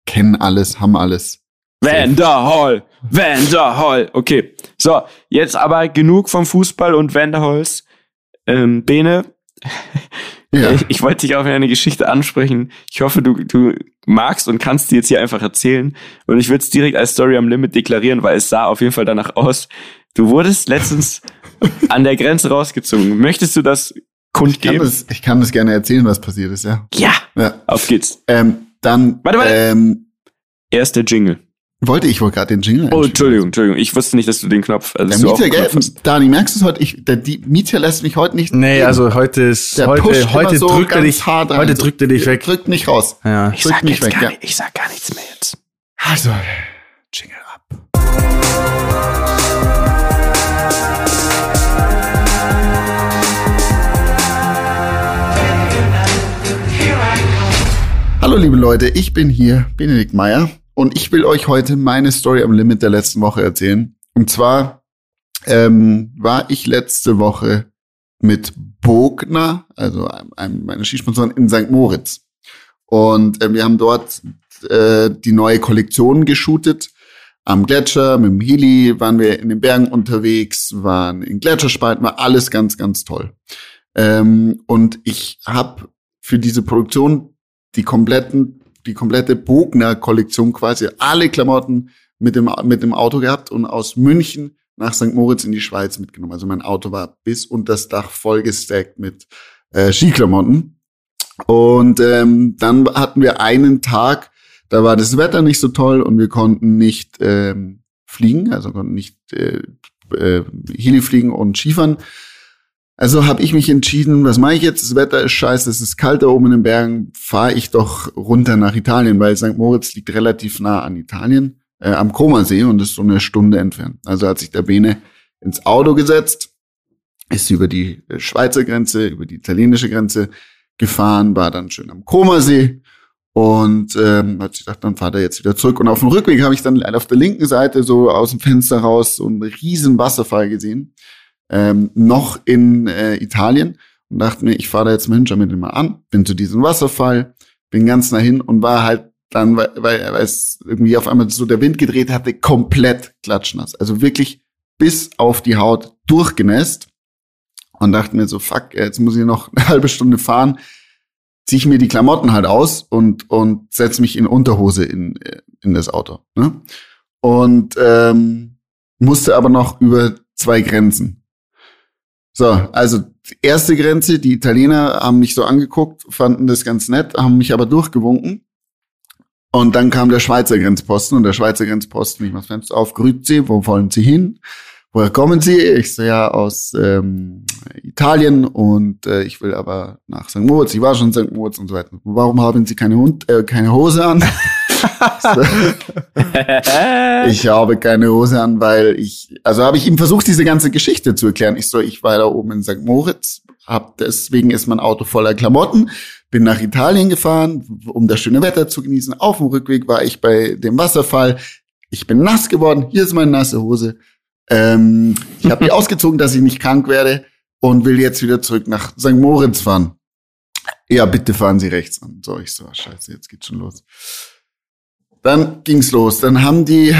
kennen alles, haben alles. Vanderhall, Vanderhall. Okay, so jetzt aber genug vom Fußball und Vanderhalls. Ähm, Bene, ja. ich, <laughs> ich wollte dich auch in eine Geschichte ansprechen. Ich hoffe, du, du magst und kannst die jetzt hier einfach erzählen. Und ich würde es direkt als Story am Limit deklarieren, weil es sah auf jeden Fall danach aus. Du wurdest letztens <laughs> an der Grenze rausgezogen. Möchtest du das kundgeben? Ich kann das, ich kann das gerne erzählen, was passiert ist, ja. Ja, ja. auf geht's. Ähm, dann, warte, warte. Ähm, Erster Jingle. Wollte ich wohl gerade den Jingle Oh, Entschuldigung, Entschuldigung. Ich wusste nicht, dass du den Knopf. Also der Mieter, gell? Dani, merkst du es heute? Ich, der die Mieter lässt mich heute nicht. Nee, reden. also heute ist. Der heute heute so drückt er dich. Hart heute drückt er dich weg. Drückt mich raus. Ja. Ich drückt sag, mich weg, gar ja. nicht, ich sag gar nichts mehr jetzt. Also, Jingle ab. Hallo liebe Leute, ich bin hier, Benedikt Meyer. Und ich will euch heute meine Story am Limit der letzten Woche erzählen. Und zwar ähm, war ich letzte Woche mit Bogner, also einem meiner Skisponsoren in St. Moritz. Und äh, wir haben dort äh, die neue Kollektion geshootet. Am Gletscher, mit dem Heli waren wir in den Bergen unterwegs, waren in Gletscherspalten, war alles ganz, ganz toll. Ähm, und ich habe für diese Produktion die kompletten die komplette Bogner-Kollektion quasi, alle Klamotten mit dem, mit dem Auto gehabt und aus München nach St. Moritz in die Schweiz mitgenommen. Also mein Auto war bis unter das Dach vollgestackt mit äh, Skiklamotten. Und ähm, dann hatten wir einen Tag, da war das Wetter nicht so toll und wir konnten nicht ähm, fliegen, also konnten nicht äh, äh, Heli fliegen und Skifahren. Also habe ich mich entschieden, was mache ich jetzt? Das Wetter ist scheiße, es ist kalt da oben in den Bergen, fahre ich doch runter nach Italien, weil St. Moritz liegt relativ nah an Italien, äh, am Komasee und ist so eine Stunde entfernt. Also hat sich der Bene ins Auto gesetzt, ist über die äh, Schweizer Grenze, über die italienische Grenze gefahren, war dann schön am Komasee und ähm, hat sich gedacht, dann fahrt er jetzt wieder zurück. Und auf dem Rückweg habe ich dann auf der linken Seite so aus dem Fenster raus so einen riesen Wasserfall gesehen ähm, noch in äh, Italien und dachte mir, ich fahre da jetzt mal hin, schau mir den mal an, bin zu diesem Wasserfall, bin ganz nah hin und war halt dann, weil, weil, es irgendwie auf einmal so der Wind gedreht hatte, komplett klatschnass. Also wirklich bis auf die Haut durchgenässt und dachte mir so, fuck, jetzt muss ich noch eine <laughs> halbe Stunde fahren, ziehe ich mir die Klamotten halt aus und, und setze mich in Unterhose in, in das Auto. Ne? Und ähm, musste aber noch über zwei Grenzen. So, also erste Grenze, die Italiener haben mich so angeguckt, fanden das ganz nett, haben mich aber durchgewunken. Und dann kam der Schweizer Grenzposten und der Schweizer Grenzposten, ich mach Fenster auf, grüßt sie, wo wollen sie hin? Woher kommen Sie? Ich so, ja, aus ähm, Italien und äh, ich will aber nach St. Moritz. Ich war schon in St. Moritz und so weiter. Warum haben Sie keine, Hund, äh, keine Hose an? <laughs> <laughs> ich habe keine Hose an, weil ich, also habe ich ihm versucht, diese ganze Geschichte zu erklären. Ich so, ich war da oben in St. Moritz, hab deswegen ist mein Auto voller Klamotten, bin nach Italien gefahren, um das schöne Wetter zu genießen. Auf dem Rückweg war ich bei dem Wasserfall. Ich bin nass geworden. Hier ist meine nasse Hose. Ähm, ich habe die <laughs> ausgezogen, dass ich nicht krank werde und will jetzt wieder zurück nach St. Moritz fahren. Ja, bitte fahren Sie rechts an. So, ich so, scheiße, jetzt geht's schon los. Dann ging's los. Dann haben die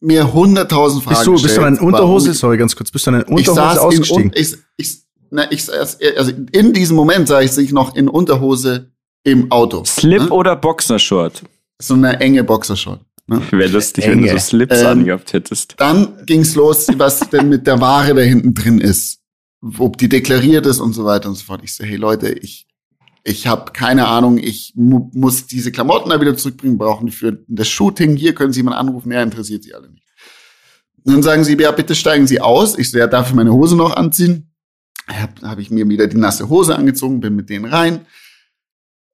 mir hunderttausend Fragen bist du, Bist du in Unterhose? Sorry, ganz kurz. Bist du in Unterhose ausgestiegen? In, ich, ich, na, ich, also in diesem Moment sah ich sich noch in Unterhose im Auto. Slip ne? oder Boxershort? So eine enge Boxershort. Ne? Wäre lustig, Enge. wenn du so Slips ähm, angehabt hättest. Dann ging's los, was denn mit der Ware da hinten drin ist. Ob die deklariert ist und so weiter und so fort. Ich so, hey Leute, ich, ich habe keine Ahnung, ich mu muss diese Klamotten da wieder zurückbringen, brauchen die für das Shooting. Hier können Sie jemanden anrufen, mehr interessiert Sie alle nicht. Und dann sagen sie, ja, bitte steigen Sie aus. Ich so, ja, darf ich meine Hose noch anziehen? Hab, hab ich mir wieder die nasse Hose angezogen, bin mit denen rein.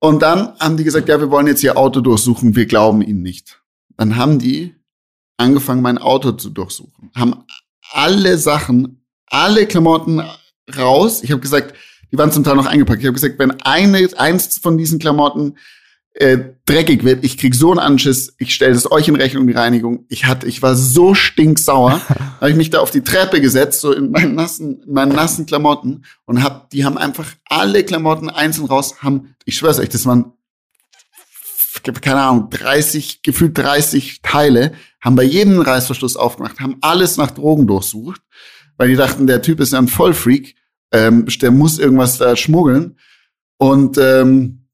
Und dann haben die gesagt, ja, wir wollen jetzt Ihr Auto durchsuchen, wir glauben Ihnen nicht. Dann haben die angefangen, mein Auto zu durchsuchen, haben alle Sachen, alle Klamotten raus. Ich habe gesagt, die waren zum Teil noch eingepackt. Ich habe gesagt, wenn eine, eins von diesen Klamotten äh, dreckig wird, ich krieg so einen Anschiss, ich stelle es euch in Rechnung, die Reinigung. Ich hatte, ich war so stinksauer, <laughs> habe ich mich da auf die Treppe gesetzt, so in meinen nassen, in meinen nassen Klamotten und hab, die haben einfach alle Klamotten einzeln raus, haben, ich schwör's euch, das waren keine Ahnung, 30, gefühlt 30 Teile, haben bei jedem Reißverschluss aufgemacht, haben alles nach Drogen durchsucht, weil die dachten, der Typ ist ja ein Vollfreak, ähm, der muss irgendwas da schmuggeln. Und ähm,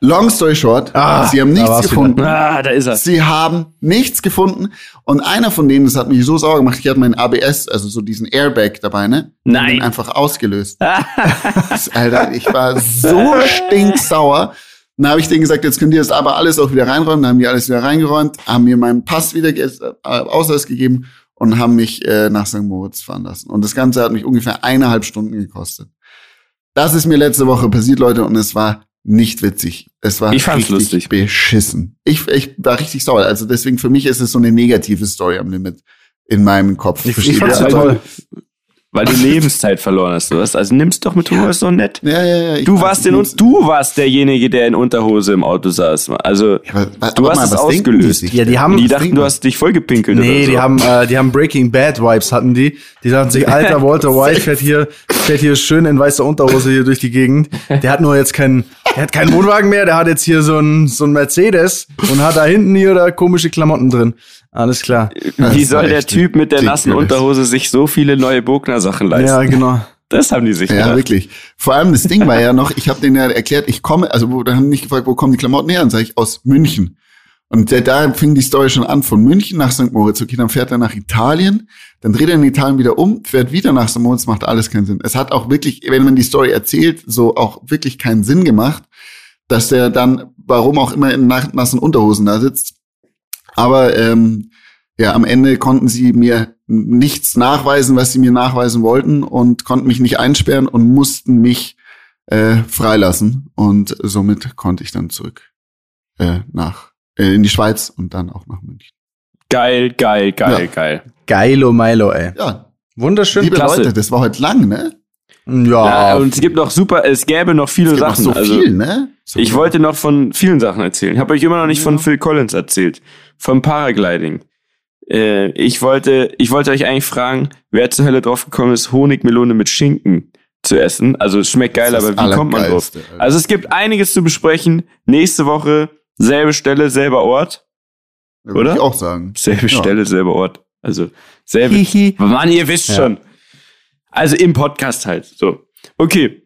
long story short, ah, sie haben nichts gefunden. Ah, da ist er. Sie haben nichts gefunden. Und einer von denen, das hat mich so sauer gemacht, ich hatte meinen ABS, also so diesen Airbag dabei, ne? Nein. Den einfach ausgelöst. Alter, ich war so stinksauer. Dann habe ich denen gesagt, jetzt könnt ihr das aber alles auch wieder reinräumen. Dann haben die alles wieder reingeräumt, haben mir meinen Pass wieder äh, Ausweis gegeben und haben mich äh, nach St. Moritz fahren lassen. Und das Ganze hat mich ungefähr eineinhalb Stunden gekostet. Das ist mir letzte Woche passiert, Leute, und es war nicht witzig. Es war ich richtig lustig. beschissen. Ich, ich war richtig sauer. Also deswegen für mich ist es so eine negative Story am Limit in meinem Kopf. Ich, ich fand's ja, toll. Weil du Lebenszeit verloren hast, du hast. Also nimmst doch mit Humor, ist doch nett. Ja, ja, ja. Du warst den, du warst derjenige, der in Unterhose im Auto saß. Also, ja, aber, du hast mal, es ausgelöst. Die ja, die haben, die dachten, du hast dich vollgepinkelt nee, oder so. die haben, äh, die haben Breaking Bad Vibes hatten die. Die sagten sich, <laughs> alter Walter White fährt hier, fährt hier schön in weißer Unterhose hier durch die Gegend. Der hat nur jetzt keinen, der hat keinen Wohnwagen mehr, der hat jetzt hier so ein, so ein Mercedes und hat da hinten hier da komische Klamotten drin. Alles klar. Wie soll der Typ mit der nassen Unterhose sich so viele neue Bogner-Sachen leisten? Ja, genau. Das haben die sich Ja, gedacht. wirklich. Vor allem das Ding war ja noch, ich habe denen ja erklärt, ich komme, also da haben mich gefragt, wo kommen die Klamotten her? Und sage ich, aus München. Und da, da fing die Story schon an, von München nach St. Moritz. Okay, dann fährt er nach Italien, dann dreht er in Italien wieder um, fährt wieder nach St. Moritz, macht alles keinen Sinn. Es hat auch wirklich, wenn man die Story erzählt, so auch wirklich keinen Sinn gemacht, dass der dann, warum auch immer, in nassen Unterhosen da sitzt. Aber ähm, ja, am Ende konnten sie mir nichts nachweisen, was sie mir nachweisen wollten und konnten mich nicht einsperren und mussten mich äh, freilassen. Und somit konnte ich dann zurück äh, nach äh, in die Schweiz und dann auch nach München. Geil, geil, geil, ja. geil. Geilo Milo, ey. Ja. Wunderschön. Liebe Klasse. Leute, das war heute lang, ne? Ja. ja. und es gibt noch super, es gäbe noch viele es Sachen. Noch so also, viel, ne? So ich wollte noch von vielen Sachen erzählen. Ich habe euch immer noch nicht ja. von Phil Collins erzählt. Vom Paragliding. Äh, ich wollte, ich wollte euch eigentlich fragen, wer zur Hölle drauf gekommen ist, Honigmelone mit Schinken zu essen. Also es schmeckt geil, aber wie kommt man drauf? Alter. Also es gibt einiges zu besprechen. Nächste Woche selbe Stelle, selber Ort. Ja, Oder? Würde ich auch sagen. Selbe ja. Stelle, selber Ort. Also selbe. Hihi. Mann, ihr wisst ja. schon. Also im Podcast halt. So. Okay.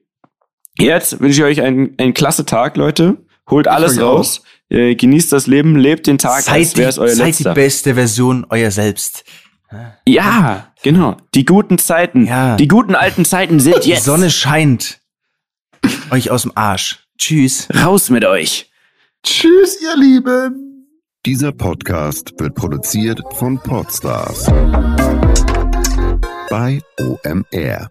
Jetzt wünsche ich euch einen, einen klasse Tag, Leute. Holt alles raus. Äh, genießt das Leben, lebt den Tag, seid als wäre es euer seid letzter. Seid die beste Version euer selbst. Ja, genau. Die guten Zeiten. Ja. Die guten alten Zeiten sind jetzt. Die Sonne scheint euch aus dem Arsch. Tschüss. Raus mit euch. Tschüss, ihr Lieben. Dieser Podcast wird produziert von Podstars bei OMR.